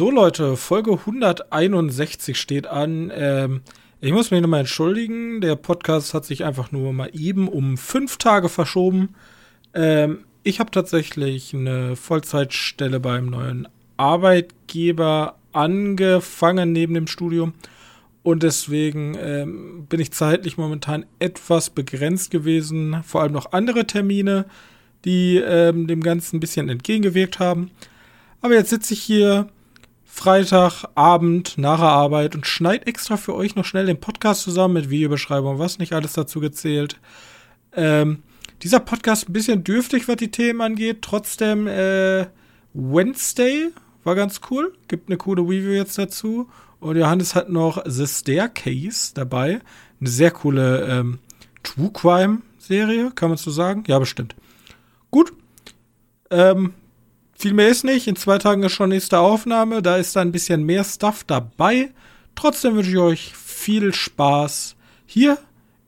So Leute, Folge 161 steht an. Ähm, ich muss mich nochmal entschuldigen. Der Podcast hat sich einfach nur mal eben um fünf Tage verschoben. Ähm, ich habe tatsächlich eine Vollzeitstelle beim neuen Arbeitgeber angefangen neben dem Studium. Und deswegen ähm, bin ich zeitlich momentan etwas begrenzt gewesen. Vor allem noch andere Termine, die ähm, dem Ganzen ein bisschen entgegengewirkt haben. Aber jetzt sitze ich hier Freitagabend nach der Arbeit und schneide extra für euch noch schnell den Podcast zusammen mit Videobeschreibung, was nicht alles dazu gezählt. Ähm, dieser Podcast ein bisschen dürftig, was die Themen angeht. Trotzdem, äh, Wednesday war ganz cool. Gibt eine coole Review jetzt dazu. Und Johannes hat noch The Staircase dabei. Eine sehr coole ähm, True Crime Serie, kann man so sagen? Ja, bestimmt. Gut. Ähm, viel mehr ist nicht. In zwei Tagen ist schon nächste Aufnahme. Da ist da ein bisschen mehr Stuff dabei. Trotzdem wünsche ich euch viel Spaß hier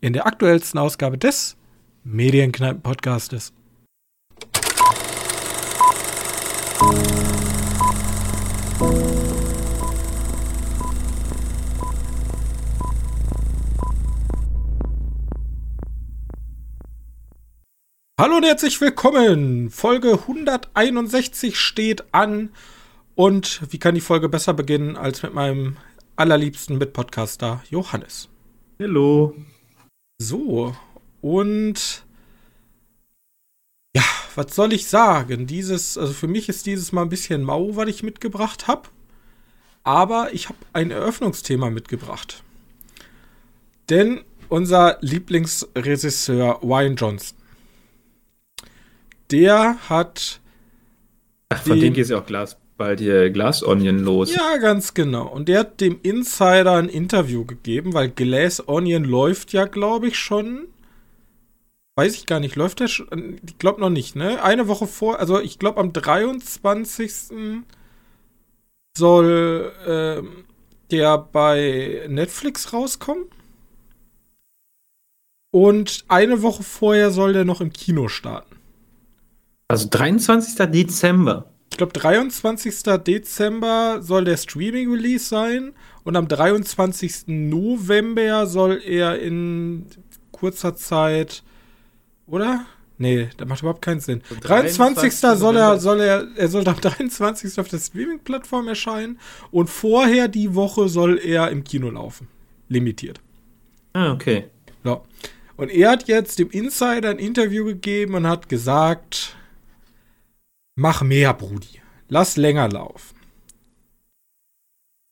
in der aktuellsten Ausgabe des Medienkneipen-Podcastes. Hallo und herzlich willkommen. Folge 161 steht an. Und wie kann die Folge besser beginnen als mit meinem allerliebsten Mitpodcaster Johannes? Hallo. So, und ja, was soll ich sagen? Dieses, also für mich ist dieses mal ein bisschen mau, was ich mitgebracht habe. Aber ich habe ein Eröffnungsthema mitgebracht. Denn unser Lieblingsregisseur Wayne Johnson der hat. Ach, von dem geht ja auch Glas, bald hier Glass Onion los. Ja, ganz genau. Und der hat dem Insider ein Interview gegeben, weil Glass Onion läuft ja, glaube ich, schon. Weiß ich gar nicht, läuft der schon? Ich glaube noch nicht, ne? Eine Woche vor, also ich glaube am 23. soll ähm, der bei Netflix rauskommen. Und eine Woche vorher soll der noch im Kino starten. Also 23. Dezember. Ich glaube, 23. Dezember soll der Streaming-Release sein und am 23. November soll er in kurzer Zeit, oder? Nee, das macht überhaupt keinen Sinn. 23. soll er, soll er, er soll am 23. auf der Streaming-Plattform erscheinen und vorher die Woche soll er im Kino laufen. Limitiert. Ah, okay. Ja. Und er hat jetzt dem Insider ein Interview gegeben und hat gesagt, mach mehr, Brudi. Lass länger laufen.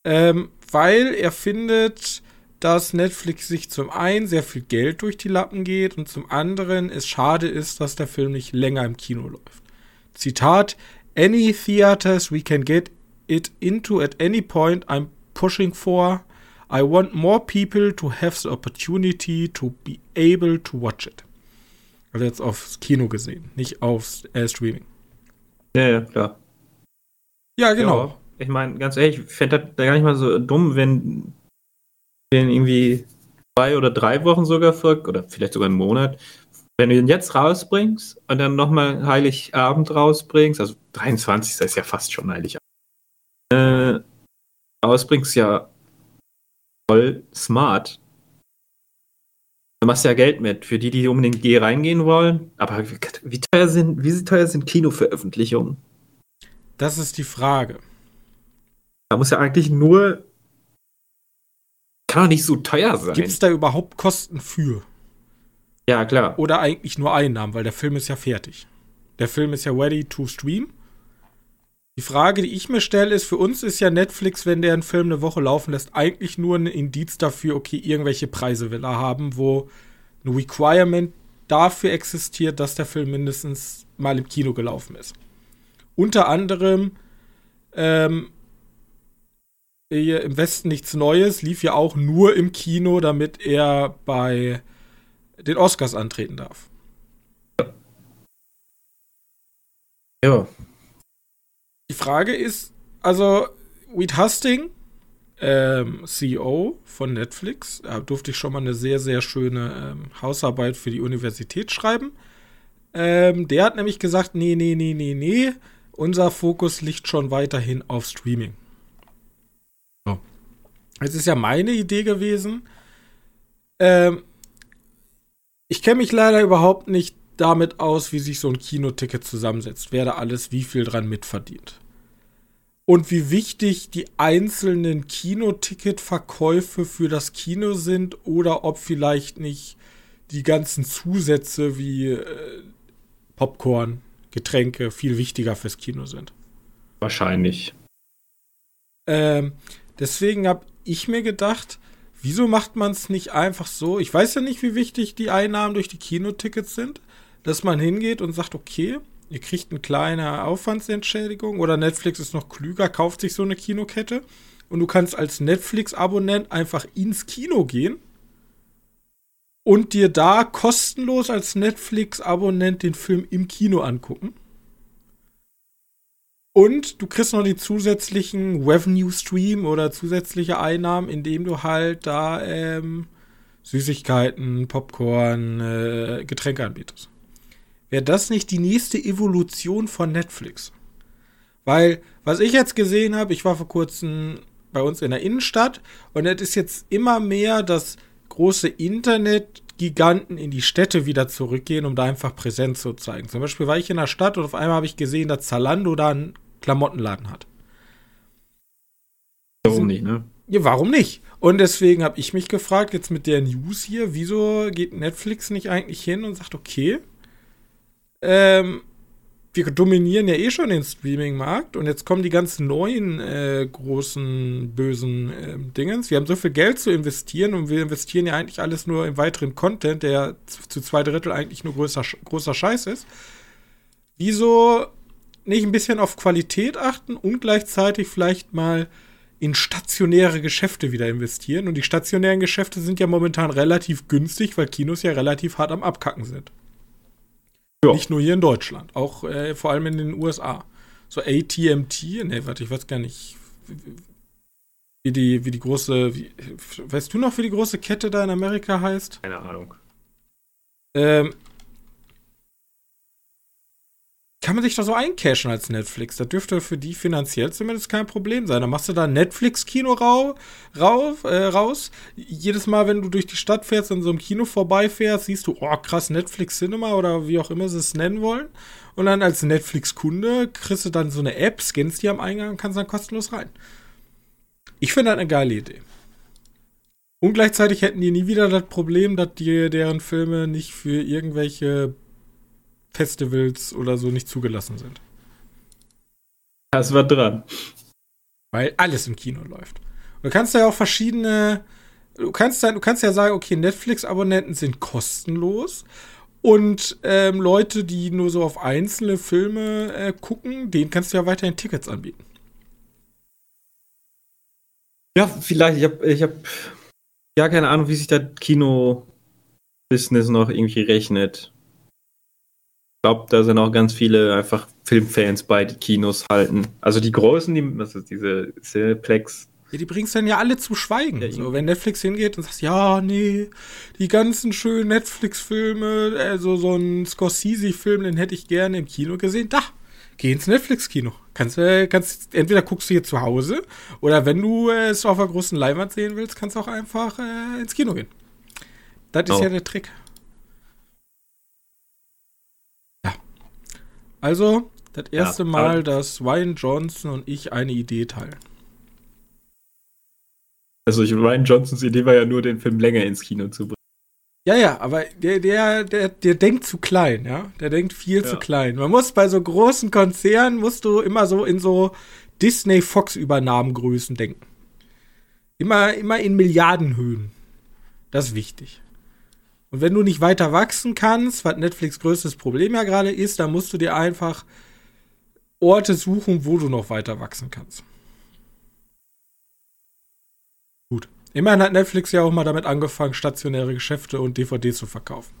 Ähm, weil er findet, dass Netflix sich zum einen sehr viel Geld durch die Lappen geht und zum anderen es schade ist, dass der Film nicht länger im Kino läuft. Zitat: Any theaters we can get it into at any point I'm pushing for. I want more people to have the opportunity to be able to watch it. Also jetzt aufs Kino gesehen, nicht aufs äh, Streaming. Ja, ja, klar. Ja, genau. Ja, ich meine, ganz ehrlich, ich fände das gar nicht mal so dumm, wenn den irgendwie zwei oder drei Wochen sogar folgt, oder vielleicht sogar einen Monat, wenn du den jetzt rausbringst und dann nochmal Heiligabend rausbringst, also 23. ist ja fast schon Heiligabend, äh, rausbringst, ja voll smart. Da machst du ja Geld mit für die, die unbedingt G reingehen wollen. Aber wie teuer sind, wie teuer sind Kinoveröffentlichungen? Das ist die Frage. Da muss ja eigentlich nur. Kann doch nicht so teuer sein. Gibt es da überhaupt Kosten für? Ja, klar. Oder eigentlich nur Einnahmen, weil der Film ist ja fertig. Der Film ist ja ready to stream. Die Frage, die ich mir stelle, ist, für uns ist ja Netflix, wenn der einen Film eine Woche laufen lässt, eigentlich nur ein Indiz dafür, okay, irgendwelche Preise will er haben, wo ein Requirement dafür existiert, dass der Film mindestens mal im Kino gelaufen ist. Unter anderem ähm, im Westen nichts Neues lief ja auch nur im Kino, damit er bei den Oscars antreten darf. Ja. Die Frage ist, also Reed Husting, ähm, CEO von Netflix, da durfte ich schon mal eine sehr, sehr schöne ähm, Hausarbeit für die Universität schreiben. Ähm, der hat nämlich gesagt, nee, nee, nee, nee, nee, unser Fokus liegt schon weiterhin auf Streaming. Es ist ja meine Idee gewesen. Ähm, ich kenne mich leider überhaupt nicht damit aus, wie sich so ein Kinoticket zusammensetzt, wer da alles wie viel dran mitverdient. Und wie wichtig die einzelnen Kinoticketverkäufe für das Kino sind oder ob vielleicht nicht die ganzen Zusätze wie äh, Popcorn, Getränke viel wichtiger fürs Kino sind. Wahrscheinlich. Ähm, deswegen habe ich mir gedacht, wieso macht man es nicht einfach so? Ich weiß ja nicht, wie wichtig die Einnahmen durch die Kinotickets sind, dass man hingeht und sagt, okay, ihr kriegt eine kleine Aufwandsentschädigung oder Netflix ist noch klüger, kauft sich so eine Kinokette und du kannst als Netflix-Abonnent einfach ins Kino gehen und dir da kostenlos als Netflix-Abonnent den Film im Kino angucken. Und du kriegst noch die zusätzlichen Revenue Stream oder zusätzliche Einnahmen, indem du halt da ähm, Süßigkeiten, Popcorn, äh, Getränke anbietest. Wäre das nicht die nächste Evolution von Netflix? Weil, was ich jetzt gesehen habe, ich war vor kurzem bei uns in der Innenstadt und es ist jetzt immer mehr, dass große Internetgiganten in die Städte wieder zurückgehen, um da einfach Präsenz zu zeigen. Zum Beispiel war ich in der Stadt und auf einmal habe ich gesehen, dass Zalando da einen Klamottenladen hat. Warum nicht, ne? Ja, warum nicht? Und deswegen habe ich mich gefragt, jetzt mit der News hier, wieso geht Netflix nicht eigentlich hin und sagt, okay, ähm, wir dominieren ja eh schon den Streaming-Markt und jetzt kommen die ganzen neuen äh, großen bösen äh, Dingens. Wir haben so viel Geld zu investieren und wir investieren ja eigentlich alles nur im weiteren Content, der zu zwei Drittel eigentlich nur größer, großer Scheiß ist. Wieso nicht ein bisschen auf Qualität achten und gleichzeitig vielleicht mal in stationäre Geschäfte wieder investieren? Und die stationären Geschäfte sind ja momentan relativ günstig, weil Kinos ja relativ hart am Abkacken sind. Ja. Nicht nur hier in Deutschland, auch äh, vor allem in den USA. So ATMT, ne, warte, ich weiß gar nicht, wie die, wie die große, wie, weißt du noch, wie die große Kette da in Amerika heißt? Keine Ahnung. Ähm, kann man sich da so eincashen als Netflix. Das dürfte für die finanziell zumindest kein Problem sein. Dann machst du da Netflix-Kino rau, rau, äh, raus. Jedes Mal, wenn du durch die Stadt fährst, und so einem Kino vorbeifährst, siehst du, oh krass, Netflix Cinema oder wie auch immer sie es nennen wollen. Und dann als Netflix-Kunde kriegst du dann so eine App, scannst die am Eingang und kannst dann kostenlos rein. Ich finde das eine geile Idee. Und gleichzeitig hätten die nie wieder das Problem, dass die deren Filme nicht für irgendwelche Festivals oder so nicht zugelassen sind. Das war dran. Weil alles im Kino läuft. Und du kannst ja auch verschiedene. Du kannst, ja, du kannst ja sagen, okay, Netflix-Abonnenten sind kostenlos. Und ähm, Leute, die nur so auf einzelne Filme äh, gucken, denen kannst du ja weiterhin Tickets anbieten. Ja, vielleicht. Ich habe ich hab ja keine Ahnung, wie sich das Kino-Business noch irgendwie rechnet glaube, da sind auch ganz viele einfach Filmfans bei, die Kinos halten. Also die großen, die, ist diese Cineplex. Ja, die bringst dann ja alle zu schweigen. Ja, so, wenn Netflix hingeht und sagt, ja, nee, die ganzen schönen Netflix-Filme, also so ein Scorsese-Film, den hätte ich gerne im Kino gesehen. Da, geh ins Netflix-Kino. Kannst, äh, kannst, entweder guckst du hier zu Hause oder wenn du es auf einer großen Leinwand sehen willst, kannst du auch einfach äh, ins Kino gehen. Das ist oh. ja der Trick. Also, das erste ja, Mal, dass Ryan Johnson und ich eine Idee teilen. Also Ryan Johnsons Idee war ja nur, den Film länger ins Kino zu bringen. Ja, ja, aber der, der, der, der denkt zu klein, ja. Der denkt viel ja. zu klein. Man muss bei so großen Konzernen, musst du immer so in so Disney-Fox-Übernahmengrößen denken. Immer, immer in Milliardenhöhen. Das ist wichtig. Und wenn du nicht weiter wachsen kannst, was Netflix größtes Problem ja gerade ist, dann musst du dir einfach Orte suchen, wo du noch weiter wachsen kannst. Gut. Immerhin hat Netflix ja auch mal damit angefangen, stationäre Geschäfte und DVDs zu verkaufen.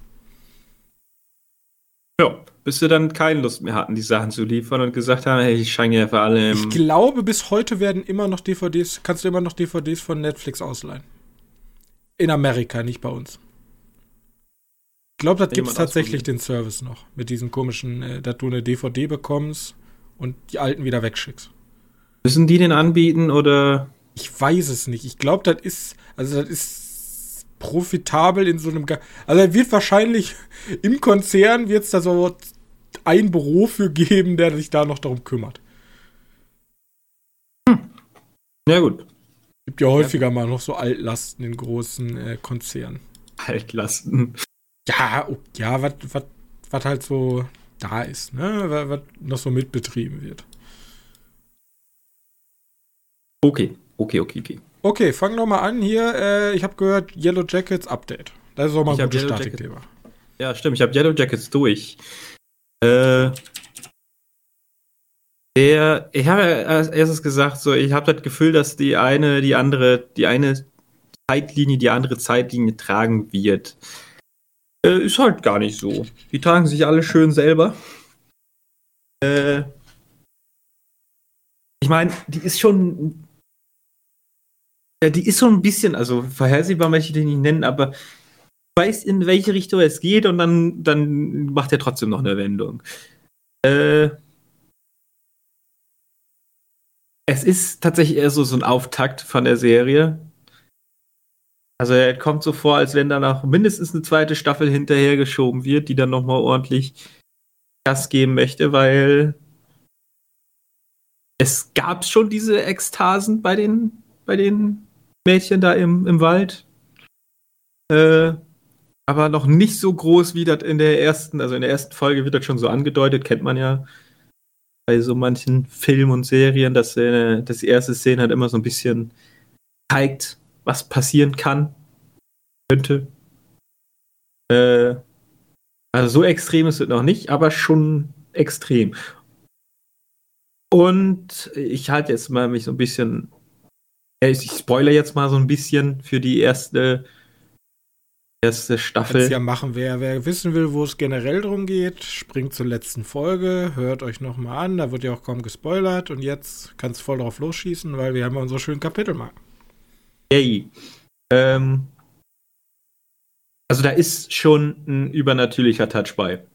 Ja, bis sie dann keine Lust mehr hatten, die Sachen zu liefern und gesagt haben, hey, ich scheine ja für alle. Ich glaube, bis heute werden immer noch DVDs, kannst du immer noch DVDs von Netflix ausleihen. In Amerika, nicht bei uns glaube, das gibt es tatsächlich den Service noch. Mit diesem komischen, äh, dass du eine DVD bekommst und die alten wieder wegschickst. Müssen die den anbieten oder Ich weiß es nicht. Ich glaube, das ist, also das ist profitabel in so einem, Ga also er wird wahrscheinlich im Konzern wird es da so ein Büro für geben, der sich da noch darum kümmert. Hm. Ja gut. Gibt ja häufiger ja. mal noch so Altlasten in großen äh, Konzernen. Altlasten. Ja, ja, was halt so da ist, ne? Was noch so mitbetrieben wird. Okay, okay, okay, okay. Okay, fang noch mal an hier. Äh, ich habe gehört, Yellow Jackets Update. Das ist auch mal ein gutes Statikthema. Ja, stimmt. Ich habe Yellow Jackets durch. Äh, der, ich habe als erstes gesagt, so, ich habe das Gefühl, dass die eine, die andere, die eine Zeitlinie, die andere Zeitlinie tragen wird. Äh, ist halt gar nicht so. Die tragen sich alle schön selber. Äh, ich meine, die ist schon. Ja, die ist so ein bisschen, also vorhersehbar möchte ich den nicht nennen, aber weiß, in welche Richtung es geht und dann, dann macht er trotzdem noch eine Wendung. Äh, es ist tatsächlich eher so, so ein Auftakt von der Serie. Also er kommt so vor, als wenn da noch mindestens eine zweite Staffel hinterhergeschoben wird, die dann nochmal ordentlich Gas geben möchte, weil es gab schon diese Ekstasen bei den, bei den Mädchen da im, im Wald. Äh, aber noch nicht so groß wie das in der ersten, also in der ersten Folge wird das schon so angedeutet, kennt man ja bei so manchen Filmen und Serien, dass, äh, dass die erste Szene halt immer so ein bisschen zeigt, was passieren kann, könnte. Äh, also so extrem ist es noch nicht, aber schon extrem. Und ich halte jetzt mal mich so ein bisschen, ich spoilere jetzt mal so ein bisschen für die erste, erste Staffel. Kannst ja machen, wer, wer wissen will, wo es generell drum geht, springt zur letzten Folge, hört euch nochmal an, da wird ja auch kaum gespoilert und jetzt kannst du voll drauf losschießen, weil wir haben unsere schönen Kapitelmarken. Yay. Ähm, also da ist schon ein übernatürlicher Touch bei.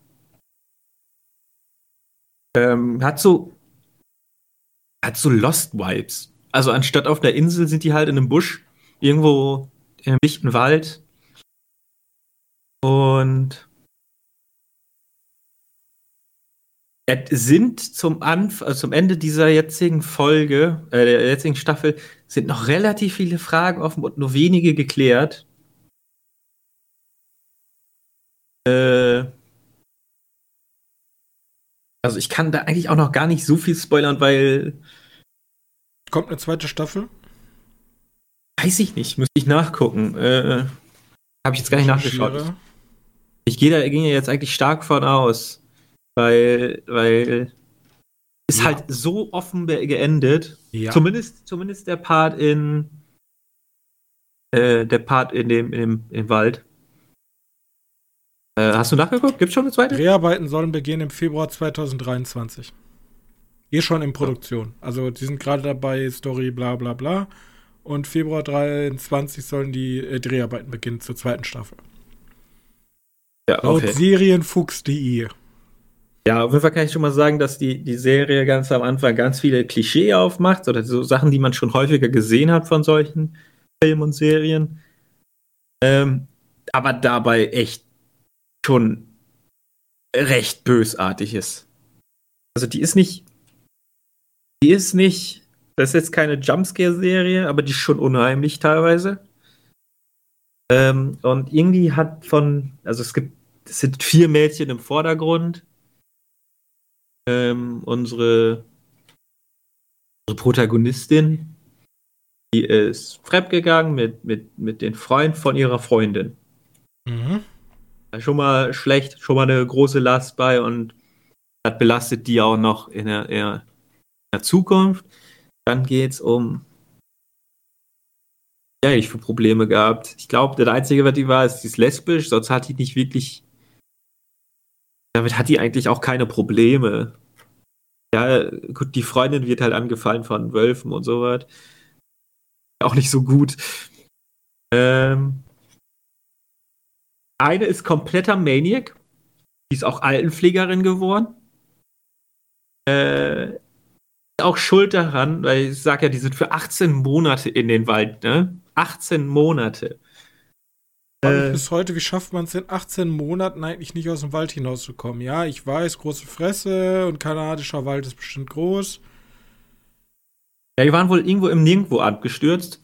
Ähm, hat so hat so Lost Vibes. Also anstatt auf der Insel sind die halt in einem Busch irgendwo in einem dichten Wald und es sind zum Anf also zum Ende dieser jetzigen Folge, äh, der jetzigen Staffel, sind noch relativ viele Fragen offen und nur wenige geklärt. Äh, also ich kann da eigentlich auch noch gar nicht so viel spoilern, weil. Kommt eine zweite Staffel? Weiß ich nicht, müsste ich nachgucken. Äh, Habe ich jetzt gar nicht nachgeschaut. Ich, gehe da ging ja jetzt eigentlich stark von aus, weil, weil ist ja. halt so offen geendet. Ja. Zumindest, zumindest der Part in äh, der Part in dem, in dem im Wald. Äh, hast du nachgeguckt? Gibt es schon eine zweite? Dreharbeiten sollen beginnen im Februar 2023. Eh schon in Produktion. Also die sind gerade dabei, Story, bla bla bla. Und Februar 23 sollen die äh, Dreharbeiten beginnen zur zweiten Staffel. Ja, okay. Laut Serienfuchs.de. Ja, auf jeden Fall kann ich schon mal sagen, dass die, die Serie ganz am Anfang ganz viele Klischee aufmacht oder so Sachen, die man schon häufiger gesehen hat von solchen Filmen und Serien. Ähm, aber dabei echt schon recht bösartig ist. Also die ist nicht, die ist nicht, das ist jetzt keine Jumpscare-Serie, aber die ist schon unheimlich teilweise. Ähm, und irgendwie hat von, also es gibt, es sind vier Mädchen im Vordergrund. Ähm, unsere, unsere Protagonistin, die ist fremdgegangen mit, mit, mit den Freunden von ihrer Freundin. Mhm schon mal schlecht, schon mal eine große Last bei und das belastet die auch noch in der, in der Zukunft. Dann geht es um ja, ich für Probleme gehabt. Ich glaube, der einzige, was die war, ist, die ist lesbisch, sonst hat die nicht wirklich. Damit hat die eigentlich auch keine Probleme. Ja, gut, die Freundin wird halt angefallen von Wölfen und so was. Auch nicht so gut. Ähm, eine ist kompletter Maniac. Die ist auch Altenpflegerin geworden. Äh, auch schuld daran, weil ich sage ja, die sind für 18 Monate in den Wald, ne? 18 Monate. Äh, bis heute, wie schafft man es in 18 Monaten eigentlich nicht aus dem Wald hinauszukommen? Ja, ich weiß, große Fresse und kanadischer Wald ist bestimmt groß. Ja, die waren wohl irgendwo im Nirgendwo abgestürzt.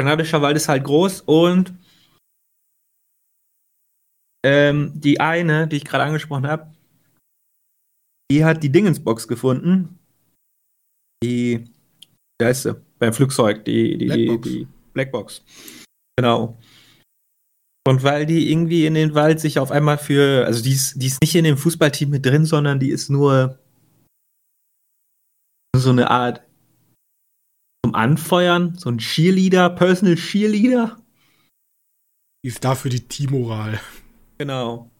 Kanadischer Wald ist halt groß und ähm, die eine, die ich gerade angesprochen habe, die hat die Dingensbox gefunden. Die, wie heißt sie? Beim Flugzeug, die, die, Blackbox. die Blackbox. Genau. Und weil die irgendwie in den Wald sich auf einmal für, also die ist, die ist nicht in dem Fußballteam mit drin, sondern die ist nur so eine Art zum Anfeuern, so ein Cheerleader, Personal Cheerleader. Die ist dafür die Teammoral. Genau.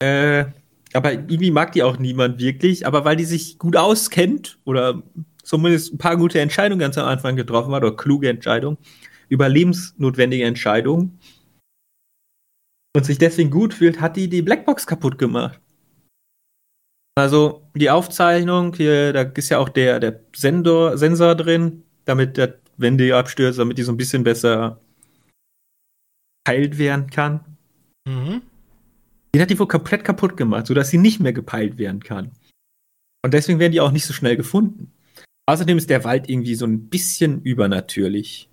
Äh, aber irgendwie mag die auch niemand wirklich, aber weil die sich gut auskennt oder zumindest ein paar gute Entscheidungen ganz am Anfang getroffen hat oder kluge Entscheidungen, überlebensnotwendige Entscheidungen und sich deswegen gut fühlt, hat die die Blackbox kaputt gemacht. Also die Aufzeichnung, hier, da ist ja auch der, der Sensor, Sensor drin, damit, der, wenn die abstürzt, damit die so ein bisschen besser geheilt werden kann. Mhm. Den hat die wohl komplett kaputt gemacht, sodass sie nicht mehr gepeilt werden kann. Und deswegen werden die auch nicht so schnell gefunden. Außerdem ist der Wald irgendwie so ein bisschen übernatürlich.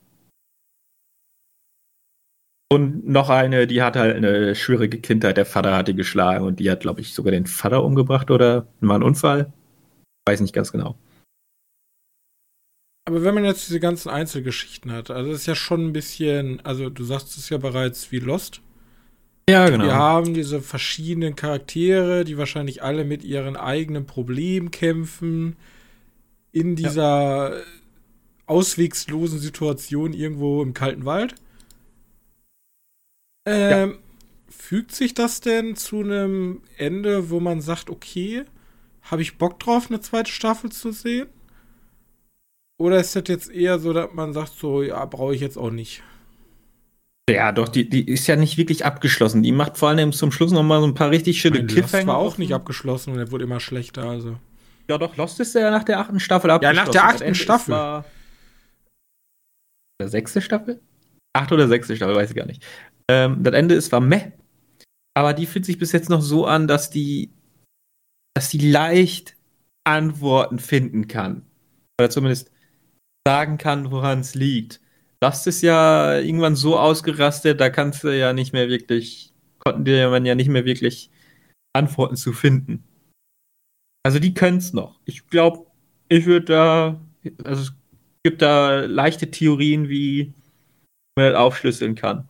Und noch eine, die hat halt eine schwierige Kindheit. Der Vater hat die geschlagen und die hat, glaube ich, sogar den Vater umgebracht oder war ein Unfall. Weiß nicht ganz genau. Aber wenn man jetzt diese ganzen Einzelgeschichten hat, also das ist ja schon ein bisschen, also du sagst es ja bereits wie Lost. Ja, genau. Wir haben diese verschiedenen Charaktere, die wahrscheinlich alle mit ihren eigenen Problemen kämpfen, in dieser ja. auswegslosen Situation irgendwo im kalten Wald. Ähm, ja. Fügt sich das denn zu einem Ende, wo man sagt, okay, habe ich Bock drauf, eine zweite Staffel zu sehen? Oder ist das jetzt eher so, dass man sagt, so, ja, brauche ich jetzt auch nicht? Ja, doch, die, die ist ja nicht wirklich abgeschlossen. Die macht vor allem zum Schluss noch mal so ein paar richtig schöne Cliffhanger. war auch nicht abgeschlossen und er wurde immer schlechter, also. Ja, doch, Lost ist ja nach der achten Staffel abgeschlossen. Ja, nach der achten Staffel. Der sechste Staffel? Achte oder sechste Staffel, weiß ich gar nicht. Ähm, das Ende ist war meh. Aber die fühlt sich bis jetzt noch so an, dass die, dass die leicht Antworten finden kann. Oder zumindest sagen kann, woran es liegt. Das ist ja irgendwann so ausgerastet, da kannst du ja nicht mehr wirklich, konnten dir ja nicht mehr wirklich Antworten zu finden. Also die können es noch. Ich glaube, ich würde da, also es gibt da leichte Theorien, wie man das aufschlüsseln kann.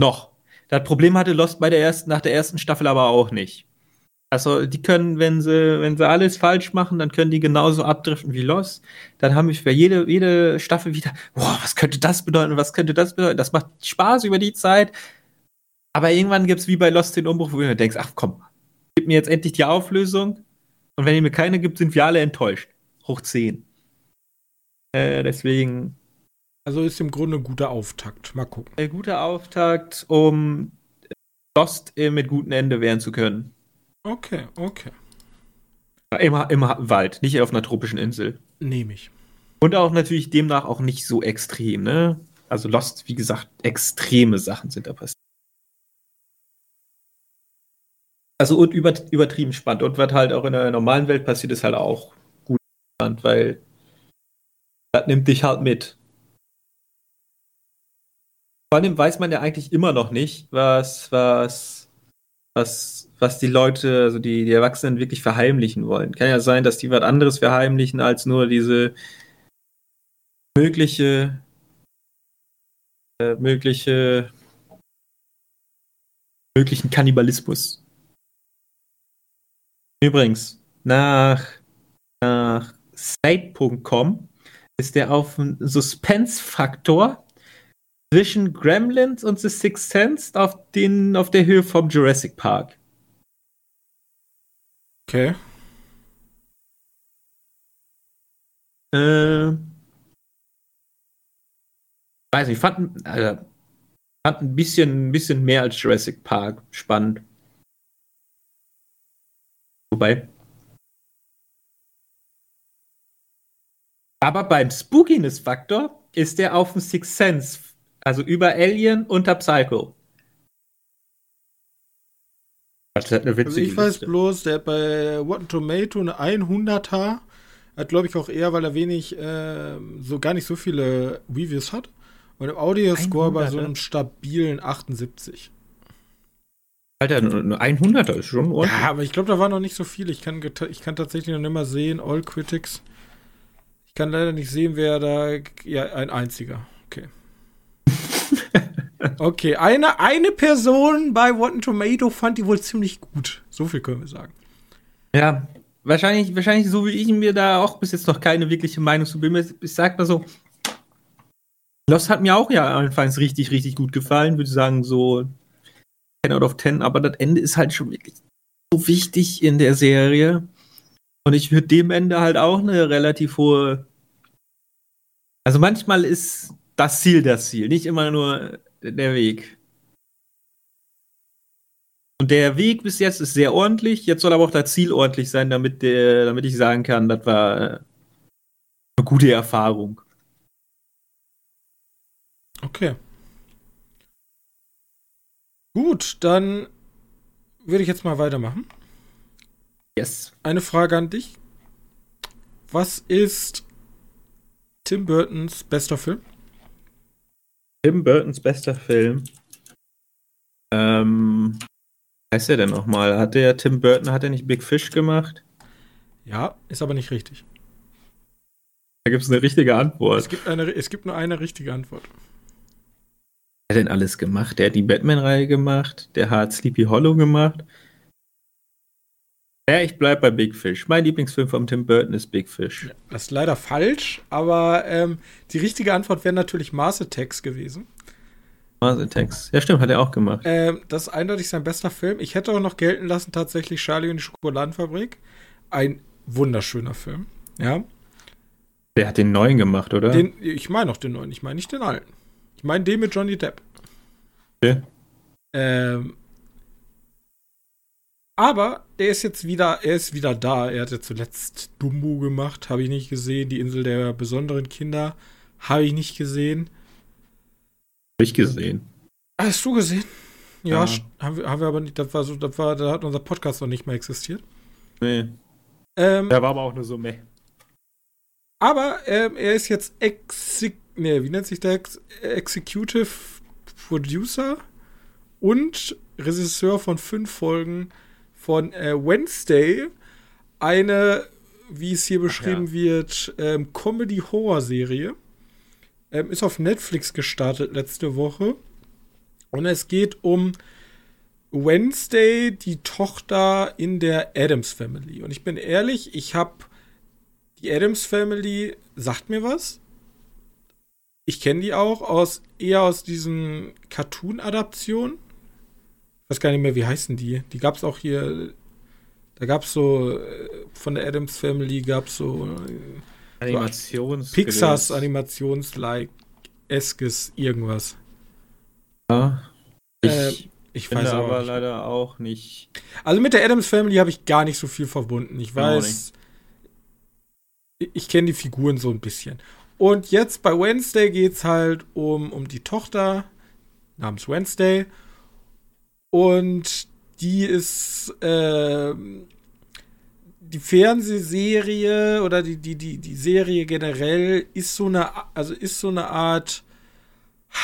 Noch. Das Problem hatte Lost bei der ersten, nach der ersten Staffel aber auch nicht. Also die können, wenn sie, wenn sie alles falsch machen, dann können die genauso abdriften wie Lost. Dann haben wir für jede, jede Staffel wieder, boah, was könnte das bedeuten, was könnte das bedeuten? Das macht Spaß über die Zeit. Aber irgendwann gibt es wie bei Lost den Umbruch, wo du denkst, ach komm, gib mir jetzt endlich die Auflösung. Und wenn ihr mir keine gibt, sind wir alle enttäuscht. Hoch 10. Äh, deswegen. Also ist im Grunde ein guter Auftakt. Mal gucken. Ein guter Auftakt, um Lost mit gutem Ende werden zu können. Okay, okay. Immer im Wald, nicht auf einer tropischen Insel. Nehme ich. Und auch natürlich demnach auch nicht so extrem, ne? Also Lost, wie gesagt, extreme Sachen sind da passiert. Also und über, übertrieben spannend. Und was halt auch in der normalen Welt passiert, ist halt auch gut spannend, weil das nimmt dich halt mit. Vor allem weiß man ja eigentlich immer noch nicht, was, was, was was die Leute, also die, die Erwachsenen wirklich verheimlichen wollen. Kann ja sein, dass die was anderes verheimlichen als nur diese mögliche, äh, mögliche, möglichen Kannibalismus. Übrigens, nach, nach Slate.com ist der auf einen Suspense-Faktor zwischen Gremlins und The Sixth Sense auf, den, auf der Höhe vom Jurassic Park. Okay. Äh, weiß nicht, fand, also, fand ein bisschen, ein bisschen mehr als Jurassic Park spannend. Wobei. Aber beim Spookiness-Faktor ist der auf dem Sixth Sense. Also über Alien unter Psycho. Das hat eine witzige also ich weiß Liste. bloß, der hat bei Rotten Tomato eine 100er. Hat, glaube ich, auch eher, weil er wenig, äh, so gar nicht so viele Reviews hat. Und im Audio-Score bei so einem stabilen 78. Alter, eine 100er ist schon ordentlich. Ja, aber ich glaube, da war noch nicht so viel. Ich kann, ich kann tatsächlich noch nicht mal sehen, All Critics. Ich kann leider nicht sehen, wer da. Ja, ein einziger. Okay. eine, eine Person bei Rotten Tomato fand die wohl ziemlich gut. So viel können wir sagen. Ja, wahrscheinlich, wahrscheinlich so wie ich mir da auch bis jetzt noch keine wirkliche Meinung zu bin. Ich sag mal so, Lost hat mir auch ja anfangs richtig, richtig gut gefallen. Würde sagen, so 10 out of 10, aber das Ende ist halt schon wirklich so wichtig in der Serie. Und ich würde dem Ende halt auch eine relativ hohe. Also manchmal ist das Ziel das Ziel, nicht immer nur der Weg. Und der Weg bis jetzt ist sehr ordentlich. Jetzt soll aber auch das Ziel ordentlich sein, damit, der, damit ich sagen kann, das war äh, eine gute Erfahrung. Okay. Gut, dann würde ich jetzt mal weitermachen. Yes. Eine Frage an dich. Was ist Tim Burtons bester Film? Tim Burtons bester Film. Ähm, heißt er denn nochmal? Hat der Tim Burton, hat er nicht Big Fish gemacht? Ja, ist aber nicht richtig. Da gibt es eine richtige Antwort. Es gibt, eine, es gibt nur eine richtige Antwort hat denn alles gemacht? Der hat die Batman-Reihe gemacht, der hat Sleepy Hollow gemacht. Ja, ich bleib bei Big Fish. Mein Lieblingsfilm von Tim Burton ist Big Fish. Das ist leider falsch, aber ähm, die richtige Antwort wäre natürlich Mars Attacks gewesen. Mars Attacks. Ja, stimmt, hat er auch gemacht. Ähm, das ist eindeutig sein bester Film. Ich hätte auch noch gelten lassen, tatsächlich Charlie und die Schokoladenfabrik. Ein wunderschöner Film. Ja. Der hat den neuen gemacht, oder? Den, ich meine noch den neuen, ich meine nicht den alten. Ich meine den mit Johnny Depp. Okay. Ähm, aber er ist jetzt wieder, er ist wieder da. Er hat ja zuletzt Dumbo gemacht, habe ich nicht gesehen. Die Insel der besonderen Kinder habe ich nicht gesehen. Habe ich gesehen. Hast du gesehen? Ja, ja. Haben, wir, haben wir aber nicht. Das war so, das war, da hat unser Podcast noch nicht mehr existiert. Nee. Ähm, der war aber auch nur so meh. Aber ähm, er ist jetzt exik nee, wie nennt sich der? Executive Producer und Regisseur von fünf Folgen von äh, Wednesday. Eine, wie es hier beschrieben ja. wird, ähm, Comedy-Horror-Serie. Ähm, ist auf Netflix gestartet letzte Woche. Und es geht um Wednesday, die Tochter in der Adams Family. Und ich bin ehrlich, ich habe die Adams Family, sagt mir was. Ich kenne die auch aus eher aus diesen Cartoon-Adaptionen. Ich weiß gar nicht mehr, wie heißen die. Die gab es auch hier. Da gab es so äh, von der Adams Family gab es so äh, Animations so Pixars Animations-like eskes irgendwas. Ja. Ich, äh, ich weiß aber nicht. leider auch nicht. Also mit der Adams Family habe ich gar nicht so viel verbunden. Ich weiß, ich, ich kenne die Figuren so ein bisschen. Und jetzt bei Wednesday geht es halt um, um die Tochter namens Wednesday. Und die ist äh, die Fernsehserie oder die, die, die, die Serie generell ist so eine, also ist so eine Art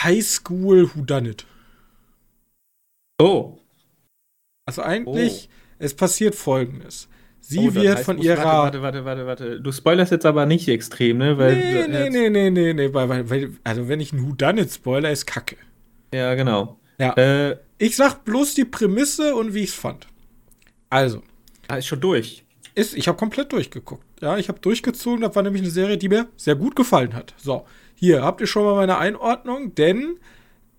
Highschool Whodunit. Oh. Also eigentlich, oh. es passiert folgendes. Sie oh, wird heißt, von ihrer. Warte, warte, warte, warte. Du spoilerst jetzt aber nicht extrem, ne? Weil, nee, nee, nee, nee, nee, nee, weil, weil, also wenn ich einen Whodunit spoiler, ist Kacke. Ja, genau. Ja. Äh, ich sag bloß die Prämisse und wie ich es fand. Also. Ah, ist schon durch. Ist, ich habe komplett durchgeguckt. Ja, ich habe durchgezogen. Das war nämlich eine Serie, die mir sehr gut gefallen hat. So, hier habt ihr schon mal meine Einordnung, denn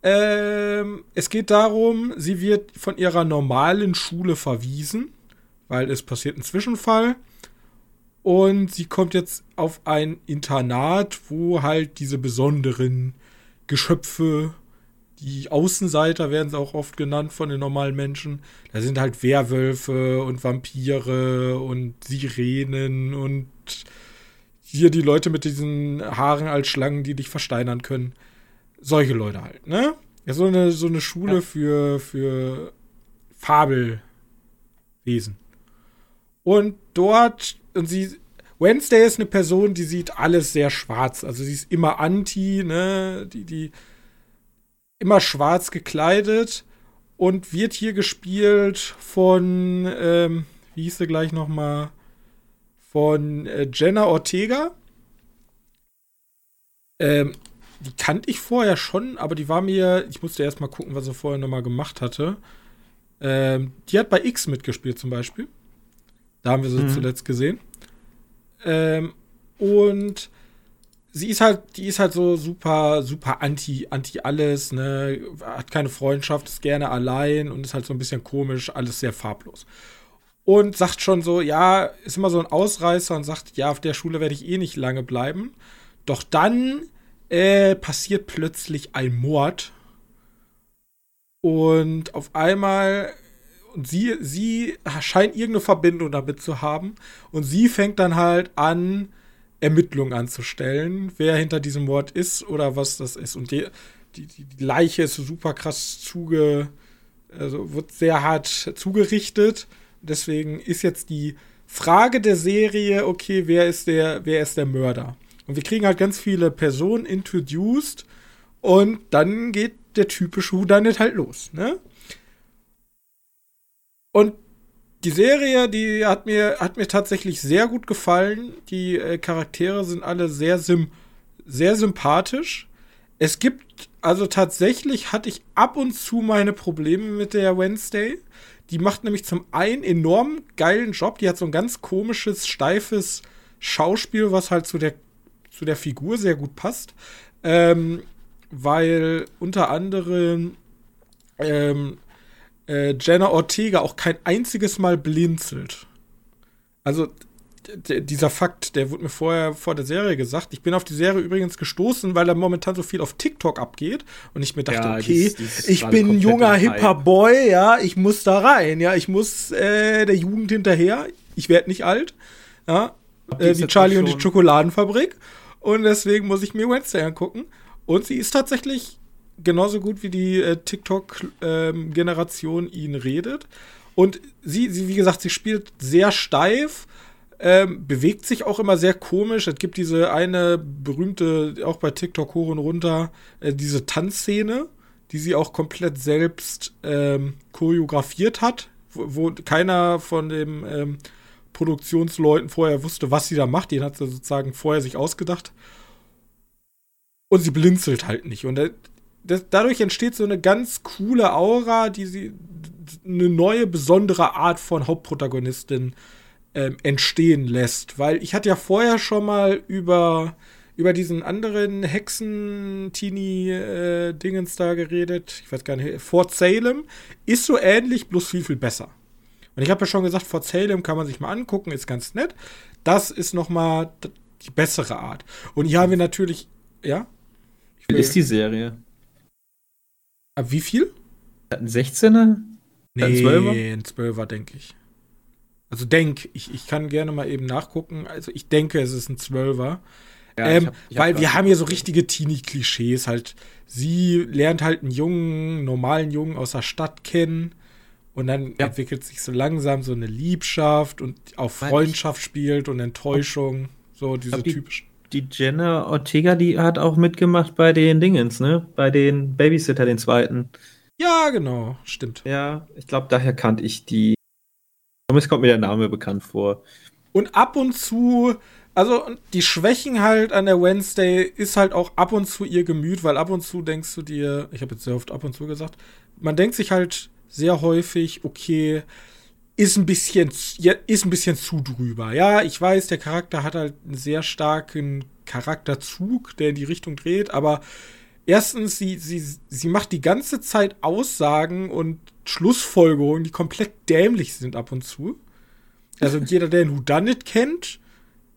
ähm, es geht darum, sie wird von ihrer normalen Schule verwiesen weil es passiert ein Zwischenfall. Und sie kommt jetzt auf ein Internat, wo halt diese besonderen Geschöpfe, die Außenseiter werden sie auch oft genannt von den normalen Menschen. Da sind halt Werwölfe und Vampire und Sirenen und hier die Leute mit diesen Haaren als Schlangen, die dich versteinern können. Solche Leute halt, ne? Ja, so eine, so eine Schule ja. für, für Fabelwesen. Und dort, und sie, Wednesday ist eine Person, die sieht alles sehr schwarz. Also sie ist immer anti, ne? Die, die immer schwarz gekleidet und wird hier gespielt von, ähm, wie hieß sie gleich noch mal? Von äh, Jenna Ortega. Ähm, die kannte ich vorher schon, aber die war mir, ich musste erst mal gucken, was sie vorher noch mal gemacht hatte. Ähm, die hat bei X mitgespielt zum Beispiel. Da haben wir sie mhm. zuletzt gesehen. Ähm, und sie ist halt, die ist halt so super, super anti, anti alles, ne, hat keine Freundschaft, ist gerne allein und ist halt so ein bisschen komisch, alles sehr farblos. Und sagt schon so, ja, ist immer so ein Ausreißer und sagt, ja, auf der Schule werde ich eh nicht lange bleiben. Doch dann äh, passiert plötzlich ein Mord. Und auf einmal und sie, sie scheint irgendeine Verbindung damit zu haben. Und sie fängt dann halt an, Ermittlungen anzustellen, wer hinter diesem Mord ist oder was das ist. Und die, die, die Leiche ist super krass zuge, also wird sehr hart zugerichtet. Deswegen ist jetzt die Frage der Serie, okay, wer ist der, wer ist der Mörder? Und wir kriegen halt ganz viele Personen introduced und dann geht der typische Whodunit halt los, ne? Und die Serie, die hat mir, hat mir tatsächlich sehr gut gefallen. Die äh, Charaktere sind alle sehr, sim sehr sympathisch. Es gibt, also tatsächlich hatte ich ab und zu meine Probleme mit der Wednesday. Die macht nämlich zum einen enorm geilen Job. Die hat so ein ganz komisches, steifes Schauspiel, was halt zu der, zu der Figur sehr gut passt. Ähm, weil unter anderem ähm, äh, Jenna Ortega auch kein einziges Mal blinzelt. Also dieser Fakt, der wurde mir vorher vor der Serie gesagt. Ich bin auf die Serie übrigens gestoßen, weil da momentan so viel auf TikTok abgeht und ich mir dachte, ja, okay, dies, dies ich bin ein junger hipper Boy, ja, ich muss da rein, ja, ich muss äh, der Jugend hinterher. Ich werde nicht alt, ja, äh, wie Charlie und die Schokoladenfabrik und deswegen muss ich mir Wednesday angucken und sie ist tatsächlich genauso gut wie die äh, TikTok-Generation ähm, ihn redet. Und sie, sie, wie gesagt, sie spielt sehr steif, ähm, bewegt sich auch immer sehr komisch. Es gibt diese eine berühmte, auch bei TikTok hoch und runter, äh, diese Tanzszene, die sie auch komplett selbst ähm, choreografiert hat, wo, wo, keiner von den ähm, Produktionsleuten vorher wusste, was sie da macht. Die hat sie sozusagen vorher sich ausgedacht. Und sie blinzelt halt nicht. Und äh, das, dadurch entsteht so eine ganz coole Aura, die sie eine neue, besondere Art von Hauptprotagonistin ähm, entstehen lässt. Weil ich hatte ja vorher schon mal über, über diesen anderen Hexen-Teenie-Dingens äh, da geredet. Ich weiß gar nicht. Fort Salem ist so ähnlich, bloß viel, viel besser. Und ich habe ja schon gesagt, Fort Salem kann man sich mal angucken, ist ganz nett. Das ist noch mal die bessere Art. Und hier haben wir natürlich, ja? Wie ist die Serie? Ab wie viel? Ein 16er? Nee, ein 12er, ein 12er denke ich. Also denk, ich, ich kann gerne mal eben nachgucken. Also ich denke, es ist ein 12er. Ja, ähm, ich hab, ich weil wir haben hier so richtige Teenie-Klischees. Halt, sie lernt halt einen jungen, normalen Jungen aus der Stadt kennen. Und dann ja. entwickelt sich so langsam so eine Liebschaft und auch Freundschaft spielt und Enttäuschung. So diese typischen die Jenna Ortega, die hat auch mitgemacht bei den Dingens, ne? Bei den Babysitter, den zweiten. Ja, genau, stimmt. Ja, ich glaube, daher kannte ich die. Zumindest kommt mir der Name bekannt vor. Und ab und zu, also die Schwächen halt an der Wednesday ist halt auch ab und zu ihr Gemüt, weil ab und zu denkst du dir, ich habe jetzt sehr oft ab und zu gesagt, man denkt sich halt sehr häufig, okay, ist ein bisschen, ist ein bisschen zu drüber. Ja, ich weiß, der Charakter hat halt einen sehr starken Charakterzug, der in die Richtung dreht, aber erstens, sie, sie, sie macht die ganze Zeit Aussagen und Schlussfolgerungen, die komplett dämlich sind ab und zu. Also jeder, der einen Whodunit kennt,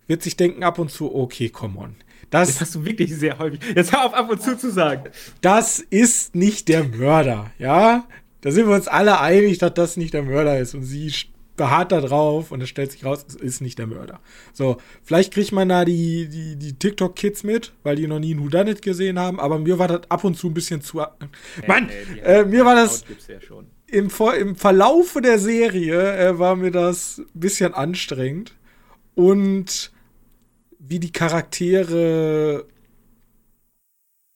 wird sich denken ab und zu, okay, come on. Das, das hast du wirklich sehr häufig. Jetzt hör auf, ab und zu zu sagen. Das ist nicht der Mörder, ja? Da sind wir uns alle einig, dass das nicht der Mörder ist. Und sie beharrt da drauf und es stellt sich raus, es ist nicht der Mörder. So, vielleicht kriegt man da die, die, die TikTok-Kids mit, weil die noch nie ein Whodunit gesehen haben, aber mir war das ab und zu ein bisschen zu. Äh, Mann, äh, mir war das. Ja im, Im Verlaufe der Serie äh, war mir das ein bisschen anstrengend. Und wie die Charaktere,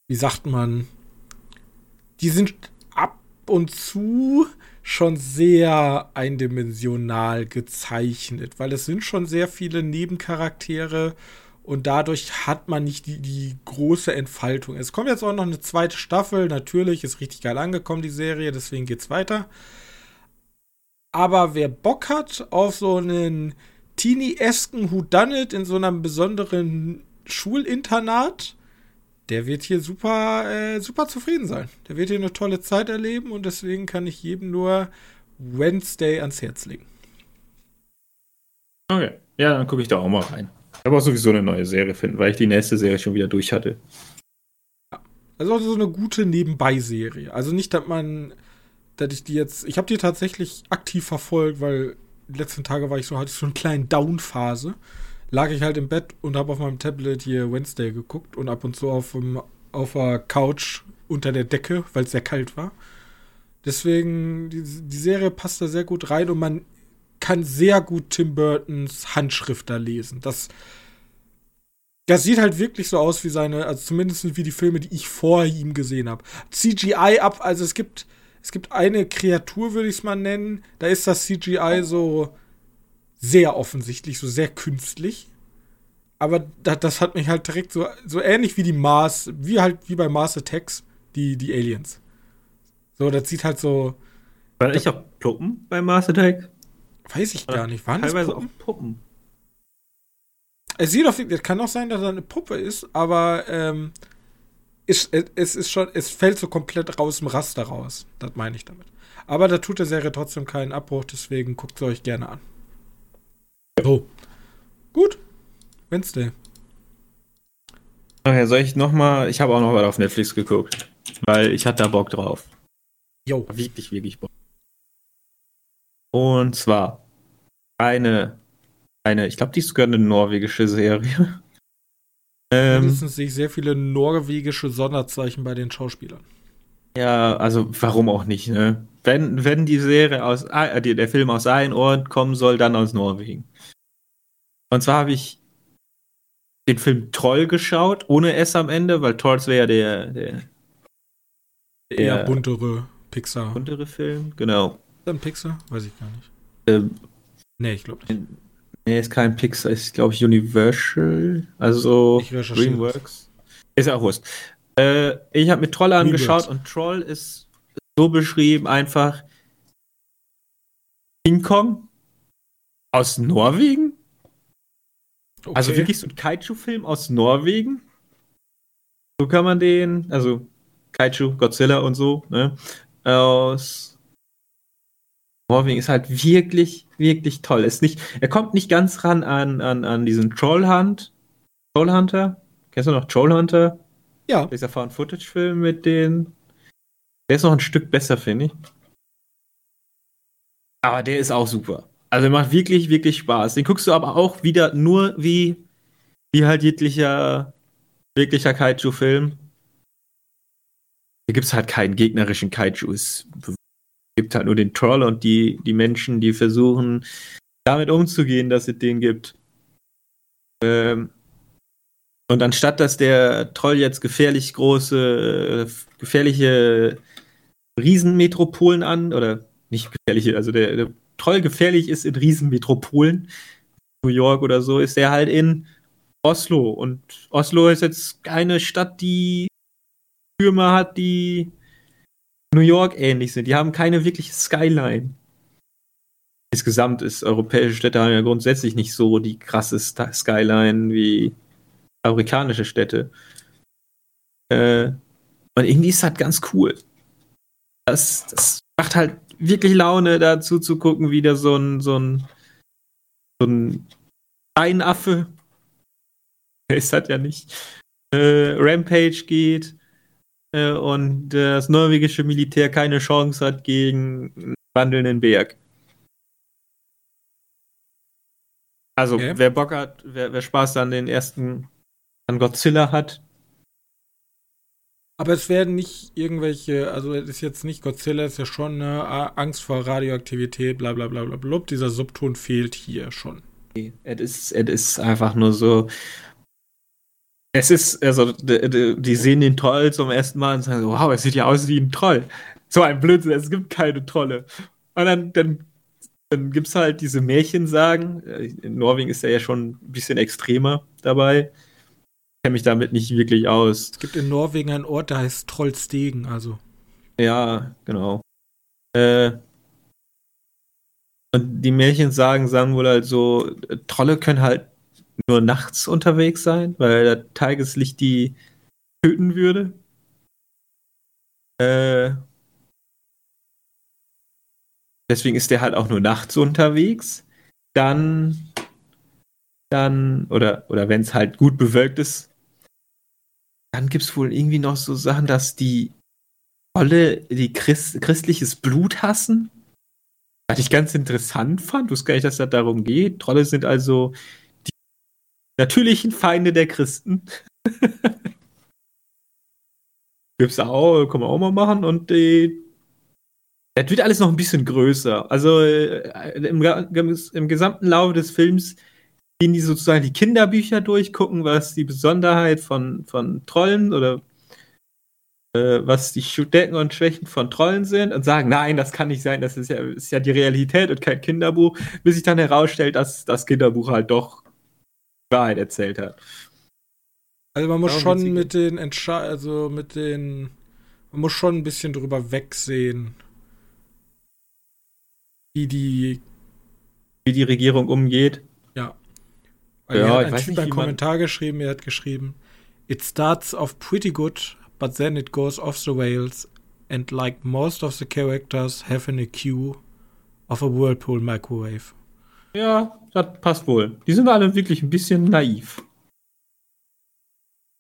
wie sagt man, die sind und zu schon sehr eindimensional gezeichnet, weil es sind schon sehr viele Nebencharaktere und dadurch hat man nicht die, die große Entfaltung. Es kommt jetzt auch noch eine zweite Staffel, natürlich ist richtig geil angekommen, die Serie, deswegen geht's weiter. Aber wer Bock hat auf so einen teeny-esken Whodunit in so einem besonderen Schulinternat, der wird hier super, äh, super zufrieden sein. Der wird hier eine tolle Zeit erleben und deswegen kann ich jedem nur Wednesday ans Herz legen. Okay, ja, dann gucke ich da auch mal rein. Ich habe auch sowieso eine neue Serie finden, weil ich die nächste Serie schon wieder durch hatte. Also auch so eine gute Nebenbei-Serie. Also nicht, dass man, dass ich die jetzt, ich habe die tatsächlich aktiv verfolgt, weil die letzten Tage war ich so, hatte ich so eine kleine Down-Phase lag ich halt im Bett und habe auf meinem Tablet hier Wednesday geguckt und ab und zu auf, auf der Couch unter der Decke, weil es sehr kalt war. Deswegen, die, die Serie passt da sehr gut rein und man kann sehr gut Tim Burtons Handschrift da lesen. Das, das sieht halt wirklich so aus wie seine, also zumindest wie die Filme, die ich vor ihm gesehen habe. CGI ab, also es gibt, es gibt eine Kreatur, würde ich es mal nennen. Da ist das CGI so sehr offensichtlich, so sehr künstlich. Aber das, das hat mich halt direkt so, so ähnlich wie die Mars, wie halt wie bei Mars Attacks, die, die Aliens. So, das sieht halt so. War ich auch Puppen bei Mars Attack? Weiß ich gar nicht. Waren teilweise Puppen? auch Puppen. Es sieht auf es kann auch sein, dass er eine Puppe ist, aber ähm, ist, es ist schon, es fällt so komplett raus dem Raster raus. Das meine ich damit. Aber da tut der Serie trotzdem keinen Abbruch, deswegen guckt sie euch gerne an. Oh. Gut. Wednesday. Okay, soll ich noch mal, ich habe auch noch was auf Netflix geguckt, weil ich hatte da Bock drauf. Jo. Wirklich, wirklich Bock. Und zwar eine, eine, ich glaube, die ist sogar eine norwegische Serie. Ähm, Mindestens sehe ich sehr viele norwegische Sonderzeichen bei den Schauspielern. Ja, also warum auch nicht, ne? Wenn, wenn die Serie aus, äh, der Film aus einem Ort kommen soll, dann aus Norwegen. Und zwar habe ich den Film Troll geschaut, ohne S am Ende, weil Trolls wäre ja der, der, der eher buntere Pixar. Buntere Film, genau. Dann Pixar? Weiß ich gar nicht. Ähm, nee, ich glaube nicht. Nee, ist kein Pixar, ist glaube ich Universal, also Dreamworks. Ist ja auch Wurst. Äh, ich habe mir Troll angeschaut und Troll ist so beschrieben einfach King Kong aus Norwegen also okay. Also wirklich so ein Kaiju-Film aus Norwegen. So kann man den, also Kaiju, Godzilla und so, ne? Aus Norwegen ist halt wirklich, wirklich toll. Ist nicht, er kommt nicht ganz ran an, an, an diesen Trollhunt. Trollhunter? Kennst du noch Trollhunter? Ja. Dieser Found-Footage-Film mit den. Der ist noch ein Stück besser, finde ich. Aber der ist auch super. Also macht wirklich, wirklich Spaß. Den guckst du aber auch wieder nur wie, wie halt jeglicher, wirklicher Kaiju-Film. Hier gibt es halt keinen gegnerischen Kaiju. Es gibt halt nur den Troll und die, die Menschen, die versuchen, damit umzugehen, dass es den gibt. Ähm, und anstatt dass der Troll jetzt gefährlich große, äh, gefährliche Riesenmetropolen an, oder nicht gefährliche, also der, der toll gefährlich ist in Riesenmetropolen, New York oder so, ist er halt in Oslo. Und Oslo ist jetzt keine Stadt, die Türme hat, die New York ähnlich sind. Die haben keine wirkliche Skyline. Insgesamt ist europäische Städte haben ja grundsätzlich nicht so die krasse Skyline wie amerikanische Städte. Äh, und irgendwie ist das ganz cool. Das, das macht halt wirklich Laune, dazu zu gucken, wie da so ein, so ein, so ein Steinaffe, ist das ja nicht, äh, Rampage geht äh, und das norwegische Militär keine Chance hat gegen einen wandelnden Berg. Also, okay. wer Bock hat, wer, wer Spaß an den ersten, an Godzilla hat. Aber es werden nicht irgendwelche, also es ist jetzt nicht Godzilla, es ist ja schon eine Angst vor Radioaktivität, bla bla bla bla bla. Dieser Subton fehlt hier schon. Es ist, es ist einfach nur so. Es ist, also, die, die sehen den Troll zum ersten Mal und sagen so, wow, es sieht ja aus wie ein Troll. So ein Blödsinn, es gibt keine Trolle. Und dann, dann, dann gibt es halt diese Märchensagen. In Norwegen ist er ja schon ein bisschen extremer dabei. Ich kenne mich damit nicht wirklich aus. Es gibt in Norwegen einen Ort, der heißt Trollstegen, also. Ja, genau. Äh, und die Märchensagen sagen wohl halt so, Trolle können halt nur nachts unterwegs sein, weil der Tageslicht die töten würde. Äh, deswegen ist der halt auch nur nachts unterwegs. Dann, dann, oder, oder wenn es halt gut bewölkt ist, dann gibt es wohl irgendwie noch so Sachen, dass die Trolle, die Christ, christliches Blut hassen was ich ganz interessant fand, wusste gar nicht, dass das darum geht. Trolle sind also die natürlichen Feinde der Christen. Gibt's auch, kann man auch mal machen und die, das wird alles noch ein bisschen größer. Also äh, im, im gesamten Laufe des Films gehen die sozusagen die Kinderbücher durch, gucken, was die Besonderheit von, von Trollen oder äh, was die Stärken und Schwächen von Trollen sind und sagen, nein, das kann nicht sein, das ist ja, ist ja die Realität und kein Kinderbuch, bis sich dann herausstellt, dass das Kinderbuch halt doch Wahrheit erzählt hat. Also man muss Darum schon mit den Entsche also mit den man muss schon ein bisschen drüber wegsehen, wie die wie die Regierung umgeht. Ja. Weil ja, hat ein Typ einen Kommentar geschrieben, er hat geschrieben, It starts off pretty good, but then it goes off the rails and like most of the characters have an EQ of a Whirlpool microwave. Ja, das passt wohl. Die sind alle wirklich ein bisschen naiv.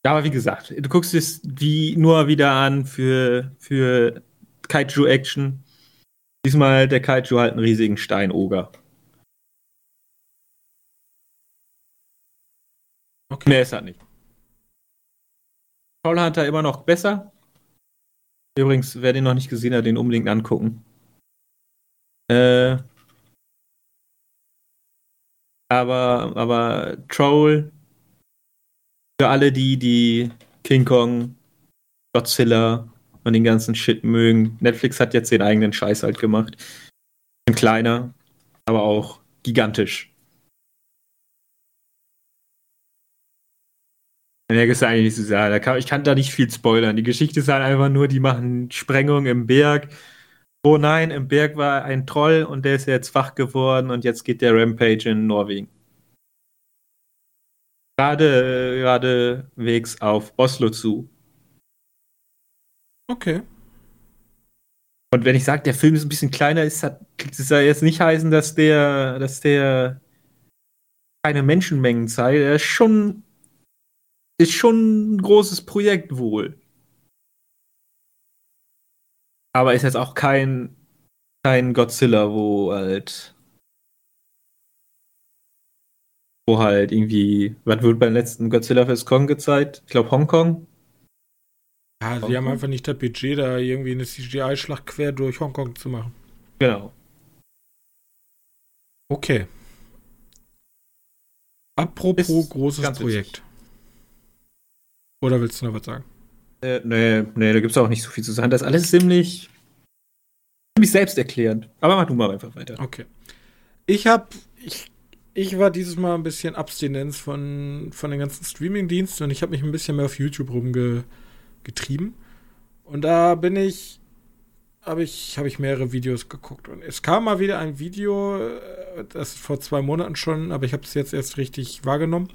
Aber wie gesagt, du guckst es wie nur wieder an für, für Kaiju-Action. Diesmal der Kaiju halt einen riesigen Steinoger. Okay. Mehr ist halt nicht. Paul Hunter immer noch besser. Übrigens, wer den noch nicht gesehen hat, den unbedingt angucken. Äh, aber, aber Troll, für alle die, die King Kong, Godzilla und den ganzen Shit mögen. Netflix hat jetzt den eigenen Scheiß halt gemacht. Ein kleiner, aber auch gigantisch. Mehr ist eigentlich nicht zu sagen. ich kann da nicht viel spoilern. Die Geschichte ist halt einfach nur, die machen Sprengung im Berg. Oh nein, im Berg war ein Troll und der ist jetzt wach geworden und jetzt geht der Rampage in Norwegen. Gerade, gerade wegs auf Oslo zu. Okay. Und wenn ich sage, der Film ist ein bisschen kleiner, ist das, das jetzt nicht heißen, dass der, dass der keine Menschenmengen zeigt. Er ist schon ist schon ein großes Projekt wohl. Aber ist jetzt auch kein, kein Godzilla, wo halt. Wo halt irgendwie. Was wurde beim letzten Godzilla vs. Kong gezeigt? Ich glaube Hongkong. Ja, sie haben einfach nicht das Budget, da irgendwie eine CGI-Schlacht quer durch Hongkong zu machen. Genau. Okay. Apropos ist großes Projekt. Witzig. Oder willst du noch was sagen? Äh, nee, nee, da gibt es auch nicht so viel zu sagen. Das ist alles ziemlich, ziemlich selbsterklärend. Aber mach du mal einfach weiter. Okay. Ich hab, ich, ich war dieses Mal ein bisschen Abstinenz von, von den ganzen Streaming-Diensten und ich habe mich ein bisschen mehr auf YouTube rumgetrieben. Und da bin ich, habe ich, hab ich mehrere Videos geguckt. Und es kam mal wieder ein Video, äh, das vor zwei Monaten schon, aber ich habe es jetzt erst richtig wahrgenommen.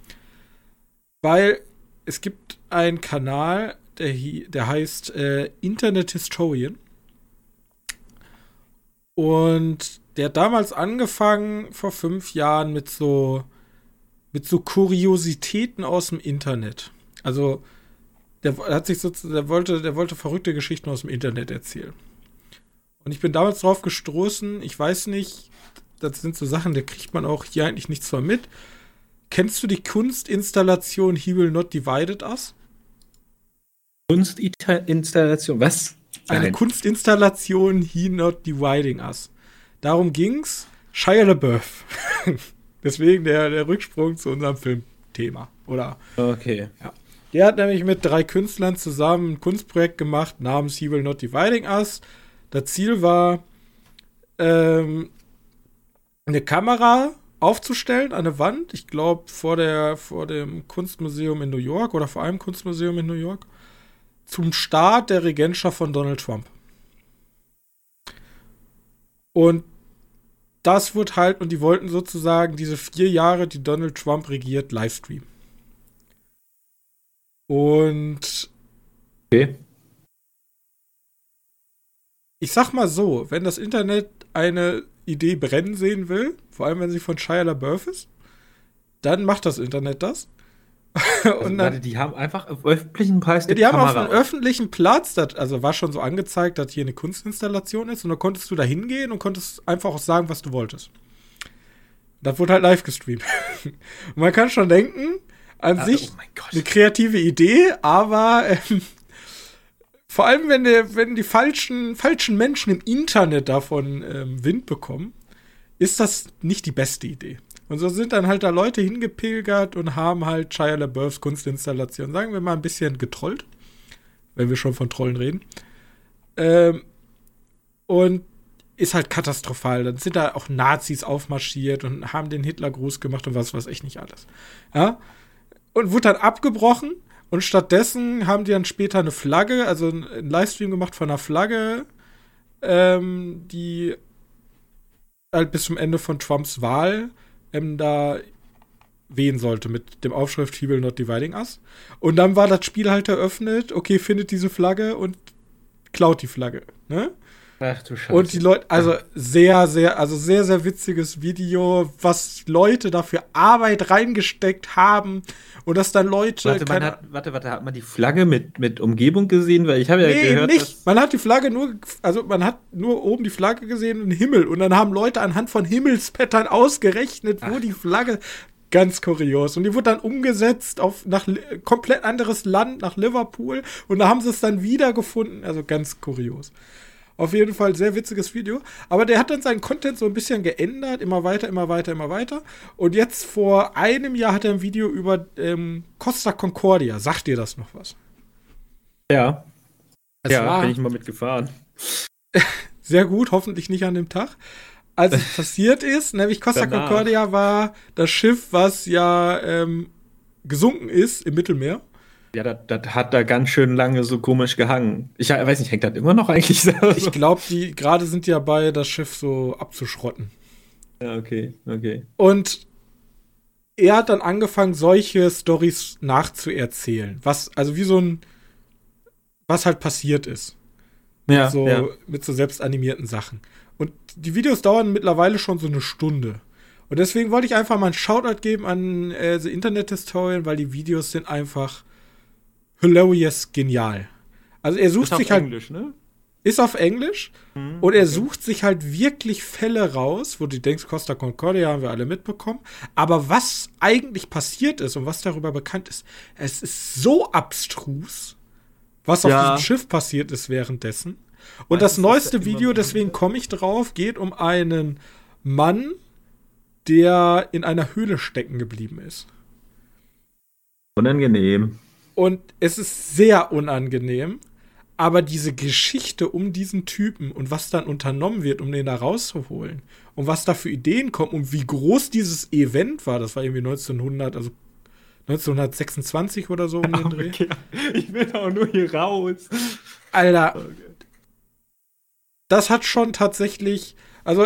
Weil es gibt einen Kanal, der, der heißt äh, Internet Historian. Und der hat damals angefangen, vor fünf Jahren, mit so, mit so Kuriositäten aus dem Internet. Also, der hat sich so, der wollte, der wollte verrückte Geschichten aus dem Internet erzählen. Und ich bin damals drauf gestoßen, ich weiß nicht, das sind so Sachen, da kriegt man auch hier eigentlich nichts von mit. Kennst du die Kunstinstallation He Will Not Divided Us? Kunstinstallation, was? Eine Nein. Kunstinstallation He Not Dividing Us. Darum ging's. Shia LaBeouf. Deswegen der, der Rücksprung zu unserem Filmthema. Oder Okay. Der hat nämlich mit drei Künstlern zusammen ein Kunstprojekt gemacht namens He Will Not Dividing Us. Das Ziel war, ähm, eine Kamera aufzustellen an der Wand. Ich glaube, vor, der, vor dem Kunstmuseum in New York oder vor einem Kunstmuseum in New York. Zum Start der Regentschaft von Donald Trump. Und das wird halt, und die wollten sozusagen diese vier Jahre, die Donald Trump regiert, livestreamen. Und Okay. ich sag mal so, wenn das Internet eine Idee brennen sehen will, vor allem wenn sie von Shia LaBeouf ist, dann macht das Internet das. Also, und warte, dann, die haben einfach auf öffentlichen Preis ja, die haben auf Kamera einem öffentlichen Platz, das, also war schon so angezeigt, dass hier eine Kunstinstallation ist, und dann konntest du da hingehen und konntest einfach auch sagen, was du wolltest. Das wurde halt live gestreamt. man kann schon denken, an Also, sich oh eine kreative Idee, aber ähm, vor allem, wenn, der, wenn die falschen, falschen Menschen im Internet davon ähm, Wind bekommen, ist das nicht die beste Idee. Und so sind dann halt da Leute hingepilgert und haben halt Shia LaBeoufs Kunstinstallation, sagen wir mal, ein bisschen getrollt, wenn wir schon von Trollen reden. Ähm, und ist halt katastrophal. Dann sind da auch Nazis aufmarschiert und haben den Hitlergruß gemacht und was weiß ich nicht alles. Ja? Und wurde dann abgebrochen und stattdessen haben die dann später eine Flagge, also einen Livestream gemacht von einer Flagge, ähm, die halt bis zum Ende von Trumps Wahl ähm, da wehen sollte mit dem Aufschrift He will not dividing us. Und dann war das Spiel halt eröffnet, okay, findet diese Flagge und klaut die Flagge. Ne? Ach du Scheiße. Und die Leute, also sehr, sehr, also sehr, sehr witziges Video, was Leute dafür Arbeit reingesteckt haben und dass dann Leute. warte, man hat, warte, warte, hat man die Flagge mit, mit Umgebung gesehen? Weil ich habe ja nee, gehört, nicht. Man hat die Flagge nur, also man hat nur oben die Flagge gesehen und den Himmel. Und dann haben Leute anhand von Himmelspattern ausgerechnet, wo Ach. die Flagge. Ganz kurios. Und die wurde dann umgesetzt auf nach komplett anderes Land, nach Liverpool. Und da haben sie es dann wiedergefunden. Also ganz kurios. Auf jeden Fall sehr witziges Video. Aber der hat dann seinen Content so ein bisschen geändert, immer weiter, immer weiter, immer weiter. Und jetzt vor einem Jahr hat er ein Video über ähm, Costa Concordia. Sagt dir das noch was? ja, Es ja, war- bin ich mal mitgefahren. Sehr gut, hoffentlich nicht an dem Tag. Als es passiert ist, nämlich Costa Danach. Concordia war das Schiff, was ja ähm, gesunken ist im Mittelmeer. Ja, das, hat da ganz schön lange so komisch gehangen. Ich weiß nicht, hängt das immer noch eigentlich so? Ich glaube, die gerade sind ja bei, das Schiff so abzuschrotten. ja, okay, okay. Und er hat dann angefangen, solche Stories nachzuerzählen. Was, also wie so ein, was halt passiert ist. Ja, so ja. mit so selbst animierten Sachen. Und die Videos dauern mittlerweile schon so eine Stunde. Und deswegen wollte ich einfach mal einen Shoutout geben an äh, The Internet Historian, weil die Videos sind einfach hilarious genial. Also er sucht Ist auf sich halt, Englisch, ne? ist auf Englisch Mhm, und er okay. sucht sich halt wirklich Fälle raus, wo du denkst, Costa Concordia haben wir alle mitbekommen. Aber was eigentlich passiert ist und was darüber bekannt ist, es ist so abstrus, was auf Ja. diesem Schiff passiert ist währenddessen. Und Meistens das neueste immer Video, deswegen komme ich drauf, geht um einen Mann, der in einer Höhle stecken geblieben ist. Unangenehm. Und es ist sehr unangenehm, aber diese Geschichte um diesen Typen und was dann unternommen wird, um den da rauszuholen und was da für Ideen kommen und wie groß dieses Event war, das war irgendwie 1900, also 1926 oder so um den Dreh. Okay. Ich will auch nur hier raus. Alter, das hat schon tatsächlich, also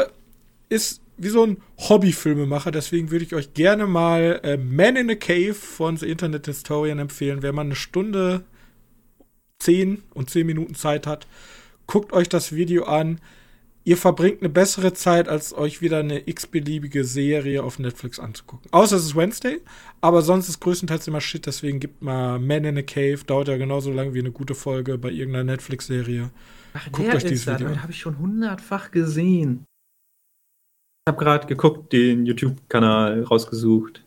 ist wie so ein Hobbyfilmemacher, deswegen würde ich euch gerne mal äh, Man in a Cave von The Internet Historian empfehlen, wenn man eine Stunde 10 und 10 Minuten Zeit hat. Guckt euch das Video an. Ihr verbringt eine bessere Zeit, als euch wieder eine x-beliebige Serie auf Netflix anzugucken. Außer es ist Wednesday, aber sonst ist größtenteils immer Shit, deswegen gibt mal Man in a Cave, dauert ja genauso lang wie eine gute Folge bei irgendeiner Netflix-Serie. Ach, Guckt der euch dieses da, Video an. habe ich schon hundertfach gesehen. Habe gerade geguckt, den YouTube-Kanal rausgesucht.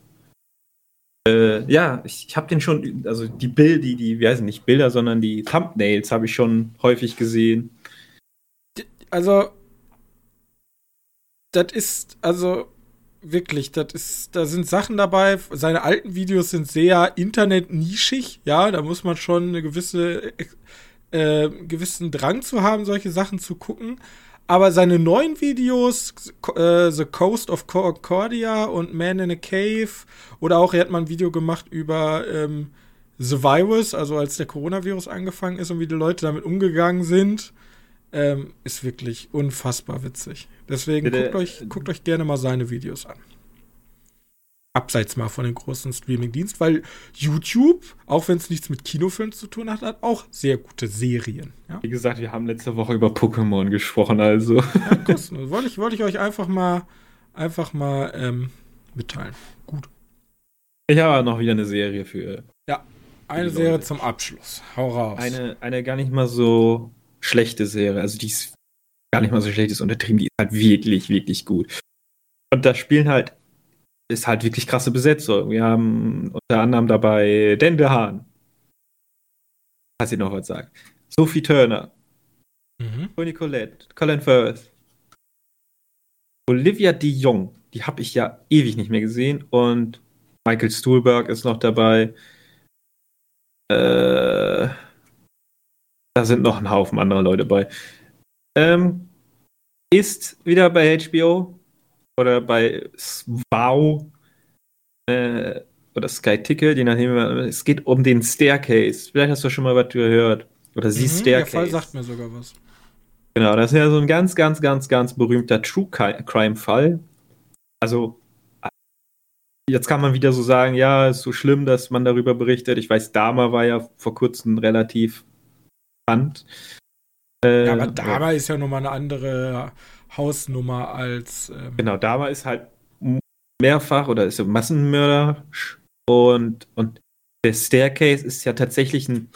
Äh, ja, ich, ich habe den schon, also die Bilder, die, die, wie heißen nicht Bilder, sondern die Thumbnails habe ich schon häufig gesehen. Also, das ist, also wirklich, das ist, da sind Sachen dabei. Seine alten Videos sind sehr internetnischig, ja, da muss man schon eine gewisse, äh, gewissen Drang zu haben, solche Sachen zu gucken. Aber seine neuen Videos, äh, The Coast of Concordia und Man in a Cave, oder auch, er hat mal ein Video gemacht über ähm, The Virus, also als der Coronavirus angefangen ist und wie die Leute damit umgegangen sind, ähm, ist wirklich unfassbar witzig. Deswegen guckt euch, guckt euch gerne mal seine Videos an abseits mal von den großen Streaming-Dienst, weil YouTube, auch wenn es nichts mit Kinofilmen zu tun hat, hat auch sehr gute Serien. Ja? Wie gesagt, wir haben letzte Woche über Pokémon gesprochen, also. Ja, kostenlos. Wollte ich, wollte ich euch einfach mal, einfach mal ähm, mitteilen. Gut. Ich habe noch wieder eine Serie für. Ja, eine Serie Leute. zum Abschluss. Hau raus. Eine, eine gar nicht mal so schlechte Serie. Also die ist gar nicht mal so schlecht, ist untertrieben. Die ist halt wirklich, wirklich gut. Und da spielen halt ist halt wirklich krasse Besetzung. Wir haben unter anderem dabei Dan DeHaan. Falls ihr noch was sagt. Sophie Turner. Mhm. Tony Collette. Colin Firth. Olivia de Jong. Die habe ich ja ewig nicht mehr gesehen. Und Michael Stuhlberg ist noch dabei. Äh, da sind noch ein Haufen anderer Leute bei. Ähm, ist wieder bei HBO oder bei Wow äh, oder Sky Ticket, je nachdem, es geht um den Staircase. Vielleicht hast du schon mal was gehört. Oder sie mhm, Staircase. Der Fall sagt mir sogar was. Genau, das ist ja so ein ganz, ganz, ganz, ganz berühmter True Crime-Fall. Also, jetzt kann man wieder so sagen, ja, ist so schlimm, dass man darüber berichtet. Ich weiß, Dama war ja vor kurzem relativ bekannt. Äh, ja, aber Dama ist ja nochmal eine andere Hausnummer als. Ähm genau, Dama ist halt mehrfach oder ist ein Massenmörder und, und der Staircase ist ja tatsächlich ein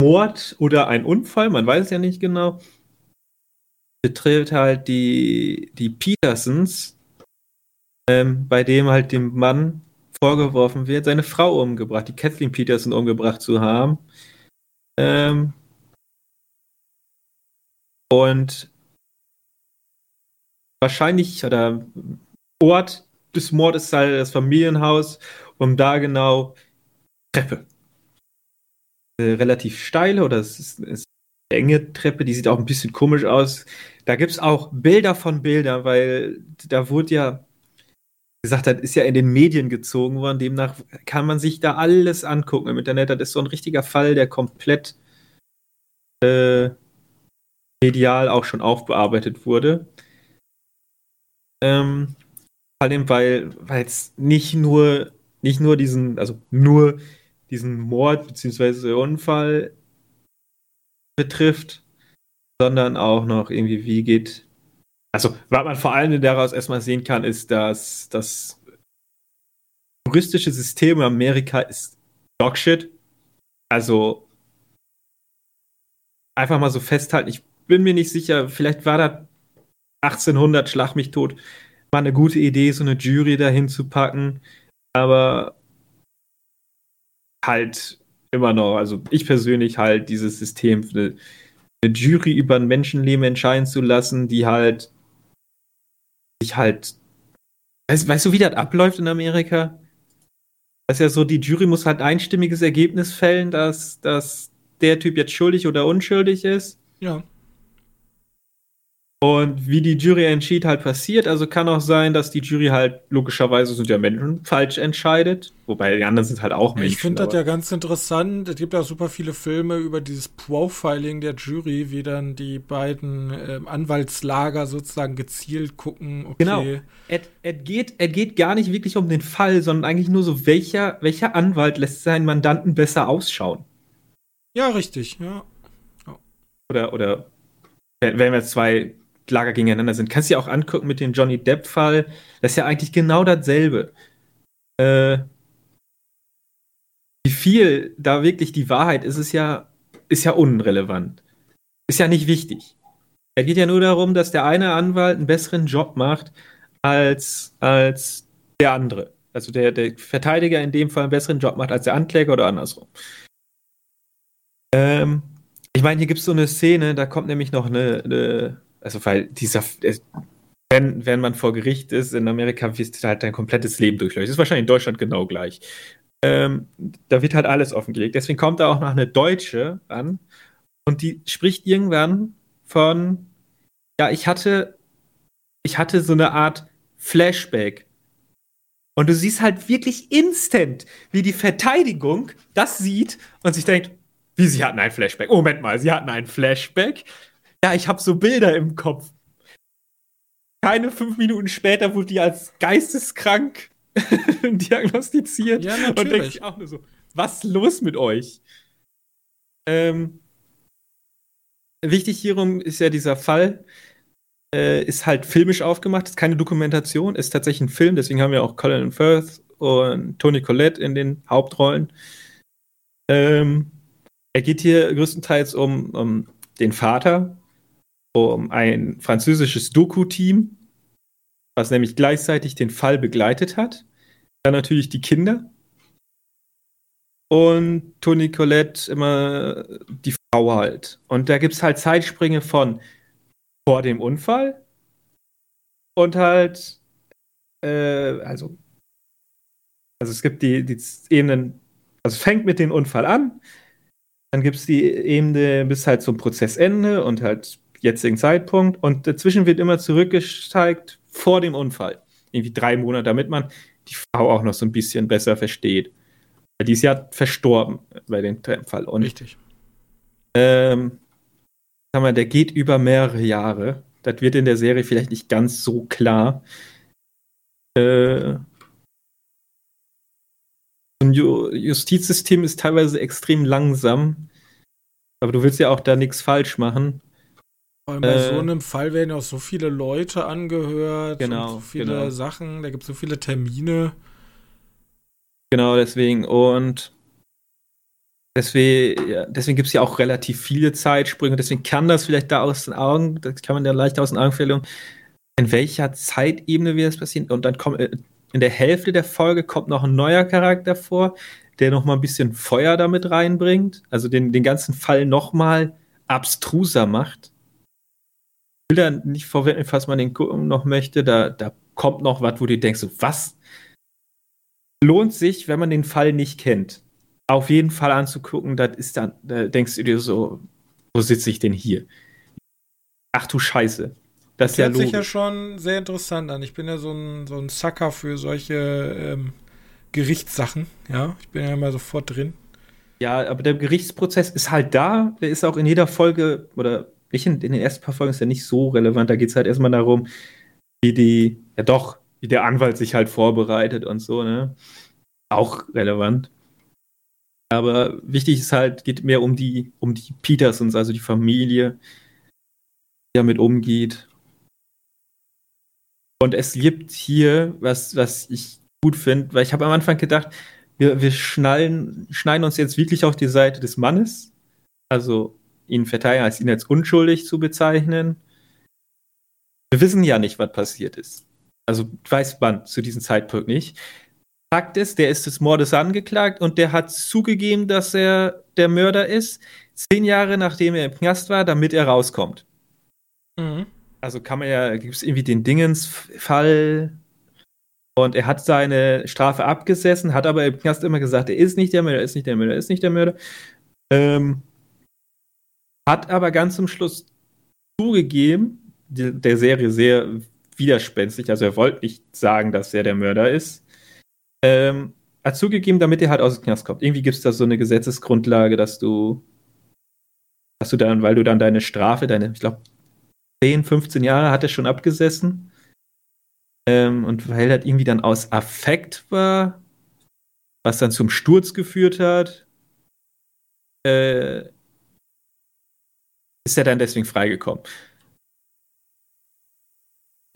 Mord oder ein Unfall, man weiß es ja nicht genau. Betrifft halt die, die Petersons, ähm, bei dem halt dem Mann vorgeworfen wird, seine Frau umgebracht, die Kathleen Peterson umgebracht zu haben. Ähm, und wahrscheinlich oder Ort des Mordes ist halt das Familienhaus und da genau Treppe. Eine relativ steile oder es ist, ist eine enge Treppe, die sieht auch ein bisschen komisch aus. Da gibt es auch Bilder von Bildern, weil da wurde ja gesagt, das ist ja in den Medien gezogen worden. Demnach kann man sich da alles angucken im Internet. Das ist so ein richtiger Fall, der komplett äh, medial auch schon aufbearbeitet wurde. Ähm, vor allem, weil es nicht nur, nicht nur diesen, also nur diesen Mord bzw. Unfall betrifft, sondern auch noch irgendwie, wie geht. Also, was man vor allem daraus erstmal sehen kann, ist, dass das juristische System in Amerika ist Dogshit. Also, einfach mal so festhalten. Ich bin mir nicht sicher, vielleicht war das 1800 Schlag mich tot mal eine gute Idee, so eine Jury dahin zu packen. Aber halt immer noch, also ich persönlich halt dieses System, eine, eine Jury über ein Menschenleben entscheiden zu lassen, die halt sich halt. Weißt, weißt du, wie das abläuft in Amerika? Das ist ja so, die Jury muss halt einstimmiges Ergebnis fällen, dass, dass der Typ jetzt schuldig oder unschuldig ist. Ja. Und wie die Jury entschied, halt passiert. Also kann auch sein, dass die Jury halt logischerweise sind ja Menschen falsch entscheidet. Wobei die anderen sind halt auch Menschen. Ich finde das ja ganz interessant. Es gibt ja super viele Filme über dieses Profiling der Jury, wie dann die beiden äh, Anwaltslager sozusagen gezielt gucken. Okay. Genau. Es, geht, geht gar nicht wirklich um den Fall, sondern eigentlich nur so, welcher, welcher Anwalt lässt seinen Mandanten besser ausschauen. Ja, richtig, ja. Oh. Oder, oder wenn wir zwei Lager gegeneinander sind. Kannst du dir auch angucken mit dem Johnny Depp-Fall. Das ist ja eigentlich genau dasselbe. Äh, wie viel da wirklich die Wahrheit ist, ist ja, ist ja unrelevant. Ist ja nicht wichtig. Es geht ja nur darum, dass der eine Anwalt einen besseren Job macht als, als der andere. Also der, der Verteidiger in dem Fall einen besseren Job macht als der Ankläger oder andersrum. Ähm, ich meine, hier gibt es so eine Szene, da kommt nämlich noch eine, eine also weil dieser, wenn, wenn man vor Gericht ist, in Amerika wirst du halt dein komplettes Leben durchleuchtet. Das ist wahrscheinlich in Deutschland genau gleich. Ähm, da wird halt alles offengelegt. Deswegen kommt da auch noch eine Deutsche an und die spricht irgendwann von, ja, ich hatte, ich hatte so eine Art Flashback. Und du siehst halt wirklich instant, wie die Verteidigung das sieht und sich denkt, wie sie hatten ein Flashback. Moment mal, sie hatten ein Flashback. Ja, ich habe so Bilder im Kopf. Keine fünf Minuten später wurde die als geisteskrank diagnostiziert. Ja, natürlich. Und denke ich auch nur so, was ist los mit euch? Ähm, wichtig hierum ist ja dieser Fall, äh, ist halt filmisch aufgemacht, ist keine Dokumentation, ist tatsächlich ein Film, deswegen haben wir auch Colin Firth und Tony Collette in den Hauptrollen. Ähm, er geht hier größtenteils um, um den Vater, um ein französisches Doku-Team, was nämlich gleichzeitig den Fall begleitet hat. Dann natürlich die Kinder. Und Toni Colette immer die Frau halt. Und da gibt es halt Zeitsprünge von vor dem Unfall und halt, äh, also, also es gibt die, die Ebenen, also es fängt mit dem Unfall an, dann gibt es die Ebene bis halt zum Prozessende und halt jetzigen Zeitpunkt und dazwischen wird immer zurückgezeigt vor dem Unfall. Irgendwie drei Monate, damit man die Frau auch noch so ein bisschen besser versteht. Weil die ist ja verstorben bei dem Fall. Und, Richtig. Ähm, sag mal, der geht über mehrere Jahre. Das wird in der Serie vielleicht nicht ganz so klar. Äh, ein Justizsystem ist teilweise extrem langsam. Aber du willst ja auch da nichts falsch machen. Bei äh, so einem Fall werden ja auch so viele Leute angehört, genau, so viele genau. Sachen, da gibt es so viele Termine. Genau, deswegen. Und deswegen, ja, deswegen gibt es ja auch relativ viele Zeitsprünge. Deswegen kann das vielleicht da aus den Augen, das kann man ja leicht aus den Augen verlieren, in welcher Zeitebene wird das passieren. Und dann kommt äh, in der Hälfte der Folge kommt noch ein neuer Charakter vor, der noch mal ein bisschen Feuer damit reinbringt. Also den, den ganzen Fall noch mal abstruser macht will da nicht vorwegnehmen, falls man den gucken noch möchte. Da, da kommt noch was, wo du denkst, was lohnt sich, wenn man den Fall nicht kennt. Auf jeden Fall anzugucken, das ist dann, da denkst du dir so, wo sitze ich denn hier? Ach du Scheiße. Das, das ist ja logisch. sich ja schon sehr interessant an. Ich bin ja so ein, so ein Sucker für solche ähm, Gerichtssachen. Ja, ich bin ja immer sofort drin. Ja, aber der Gerichtsprozess ist halt da. Der ist auch in jeder Folge oder nicht in, in, den ersten paar Folgen ist ja nicht so relevant. Da geht es halt erstmal darum, wie die, ja doch, wie der Anwalt sich halt vorbereitet und so, ne? Auch relevant. Aber wichtig ist halt, geht mehr um die, um die Petersons, also die Familie, die damit umgeht. Und es gibt hier, was, was ich gut finde, weil ich habe am Anfang gedacht, wir, wir schnallen, schneiden uns jetzt wirklich auf die Seite des Mannes. Also ihn verteidigen, als ihn als unschuldig zu bezeichnen. Wir wissen ja nicht, was passiert ist. Also weiß man zu diesem Zeitpunkt nicht. Fakt ist, der ist des Mordes angeklagt und der hat zugegeben, dass er der Mörder ist, zehn Jahre nachdem er im Knast war, damit er rauskommt. Mhm. Also kann man ja, gibt es irgendwie den Dingens-Fall und er hat seine Strafe abgesessen, hat aber im Knast immer gesagt, er ist nicht der Mörder, er ist nicht der Mörder, er ist nicht der Mörder. Ähm, hat aber ganz zum Schluss zugegeben, die, der Serie sehr widerspenstig, also er wollte nicht sagen, dass er der Mörder ist. Ähm, hat zugegeben, damit er halt aus dem Knast kommt. Irgendwie gibt es da so eine Gesetzesgrundlage, dass du, dass du dann, weil du dann deine Strafe, deine, ich glaube, 10, 15 Jahre hat er schon abgesessen. Ähm, und weil er irgendwie dann aus Affekt war, was dann zum Sturz geführt hat, äh, ist er dann deswegen freigekommen.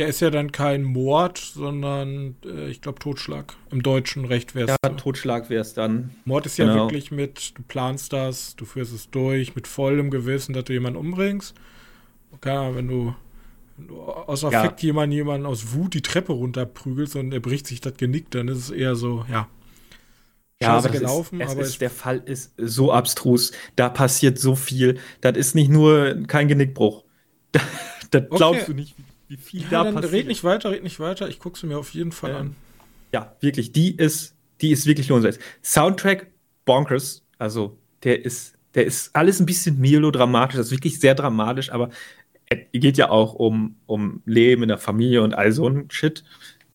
Ja, ist ja dann kein Mord, sondern äh, ich glaube Totschlag. Im deutschen Recht wäre es. Ja, Totschlag wäre es dann. Mord ist genau. ja wirklich mit, du planst das, du führst es durch, mit vollem Gewissen, dass du jemanden umbringst. keine Ahnung, wenn du, wenn du aus Affekt ja. jemanden, jemanden aus Wut die Treppe runterprügelst und er bricht sich das Genick, dann ist es eher so, ja. Ja, aber gelaufen, ist, aber ist, der Fall ist so abstrus. Da passiert so viel. Das ist nicht nur kein Genickbruch. das okay. glaubst du nicht, wie viel ja, da dann passiert. Red nicht weiter, red nicht weiter. Ich gucke sie mir auf jeden Fall ähm, an. Ja, wirklich. Die ist, die ist wirklich lohnenswert. Soundtrack bonkers. Also, der ist, der ist alles ein bisschen melodramatisch. Das ist wirklich sehr dramatisch, aber es geht ja auch um, um Leben in der Familie und all so ein Shit.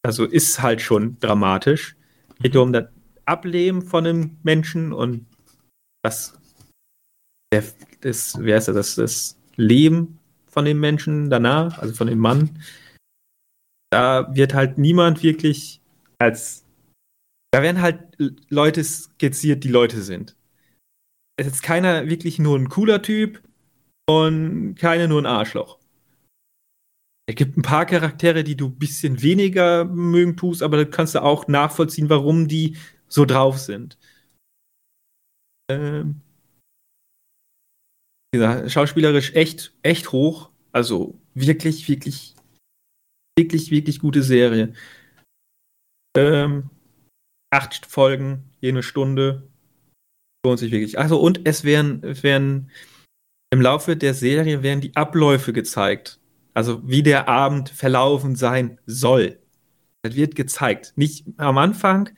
Also ist halt schon dramatisch. Geht mhm. um das Ableben von einem Menschen und das, das, wie heißt das, das Leben von dem Menschen danach, also von dem Mann. Da wird halt niemand wirklich als, da werden halt Leute skizziert, die Leute sind. Es ist keiner wirklich nur ein cooler Typ und keiner nur ein Arschloch. Es gibt ein paar Charaktere, die du ein bisschen weniger mögen tust, aber da kannst du auch nachvollziehen, warum die so drauf sind. Ähm, gesagt, schauspielerisch echt, echt hoch. Also wirklich, wirklich, wirklich, wirklich gute Serie. Ähm, acht Folgen, jede Stunde. Lohnt sich wirklich. Also und es werden, werden im Laufe der Serie werden die Abläufe gezeigt. Also wie der Abend verlaufen sein soll. Das wird gezeigt. Nicht am Anfang,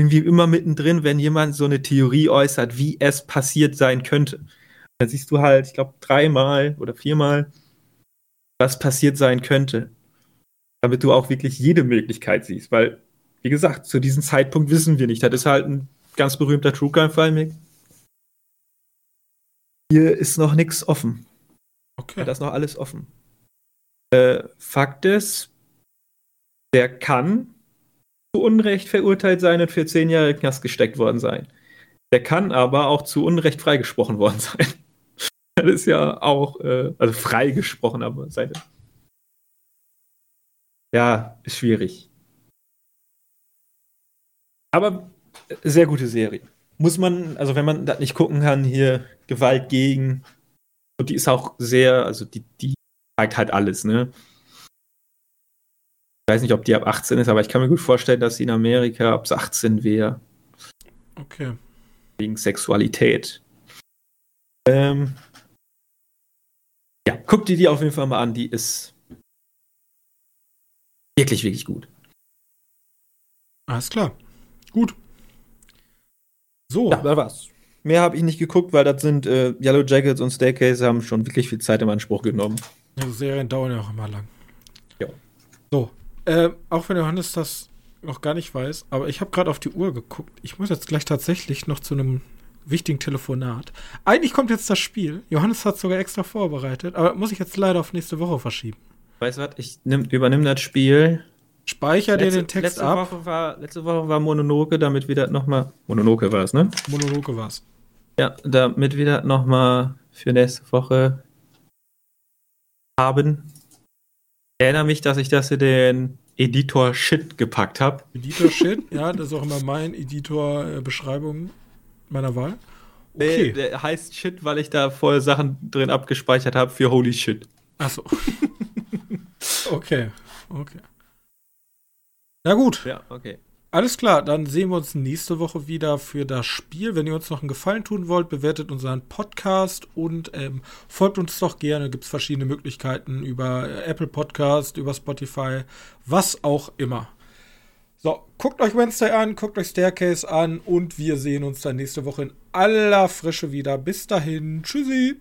irgendwie immer mittendrin, wenn jemand so eine Theorie äußert, wie es passiert sein könnte. Dann siehst du halt, ich glaube, dreimal oder viermal, was passiert sein könnte. Damit du auch wirklich jede Möglichkeit siehst. Weil, wie gesagt, zu diesem Zeitpunkt wissen wir nicht. Das ist halt ein ganz berühmter True Crime-Fall. Hier ist noch nichts offen. Okay. Da ist noch alles offen. Äh, Fakt ist, der kann zu Unrecht verurteilt sein und für zehn Jahre Knast gesteckt worden sein. Der kann aber auch zu Unrecht freigesprochen worden sein. das ist ja auch, äh, also freigesprochen, aber seine. Ja, ist schwierig. Aber sehr gute Serie. Muss man, also wenn man das nicht gucken kann, hier Gewalt gegen. Und die ist auch sehr, also die, die zeigt halt alles, ne? Ich weiß nicht, ob die ab 18 ist, aber ich kann mir gut vorstellen, dass sie in Amerika ab 18 wäre. Okay. Wegen Sexualität. Ähm, ja, guck dir die auf jeden Fall mal an. Die ist wirklich, wirklich gut. Alles klar. Gut. So. Ja, da war's. Mehr habe ich nicht geguckt, weil das sind äh, Yellow Jackets und Staircase haben schon wirklich viel Zeit in Anspruch genommen. Ja, Serien dauern ja auch immer lang. Ja. So, äh, auch wenn Johannes das noch gar nicht weiß, aber ich habe gerade auf die Uhr geguckt. Ich muss jetzt gleich tatsächlich noch zu einem wichtigen Telefonat. Eigentlich kommt jetzt das Spiel. Johannes hat sogar extra vorbereitet, aber muss ich jetzt leider auf nächste Woche verschieben. Weißt du was? Ich nehm, übernehme das Spiel. Speicher dir den Text letzte ab. Woche war, letzte Woche war Mononoke, damit wir das nochmal. Mononoke war es, ne? Mononoke war es. Ja, damit wir das nochmal für nächste Woche haben. Ich erinnere mich, dass ich das in den Editor Shit gepackt habe. Editor Shit, ja, das ist auch immer mein Editor-Beschreibung meiner Wahl. Okay. Nee, der heißt Shit, weil ich da vorher Sachen drin abgespeichert habe für Holy Shit. Achso. okay, okay. Na gut. Ja, okay. Alles klar, dann sehen wir uns nächste Woche wieder für das Spiel. Wenn ihr uns noch einen Gefallen tun wollt, bewertet unseren Podcast und ähm, folgt uns doch gerne. Gibt es verschiedene Möglichkeiten über Apple Podcast, über Spotify, was auch immer. So, guckt euch Wednesday an, guckt euch Staircase an und wir sehen uns dann nächste Woche in aller Frische wieder. Bis dahin, tschüssi.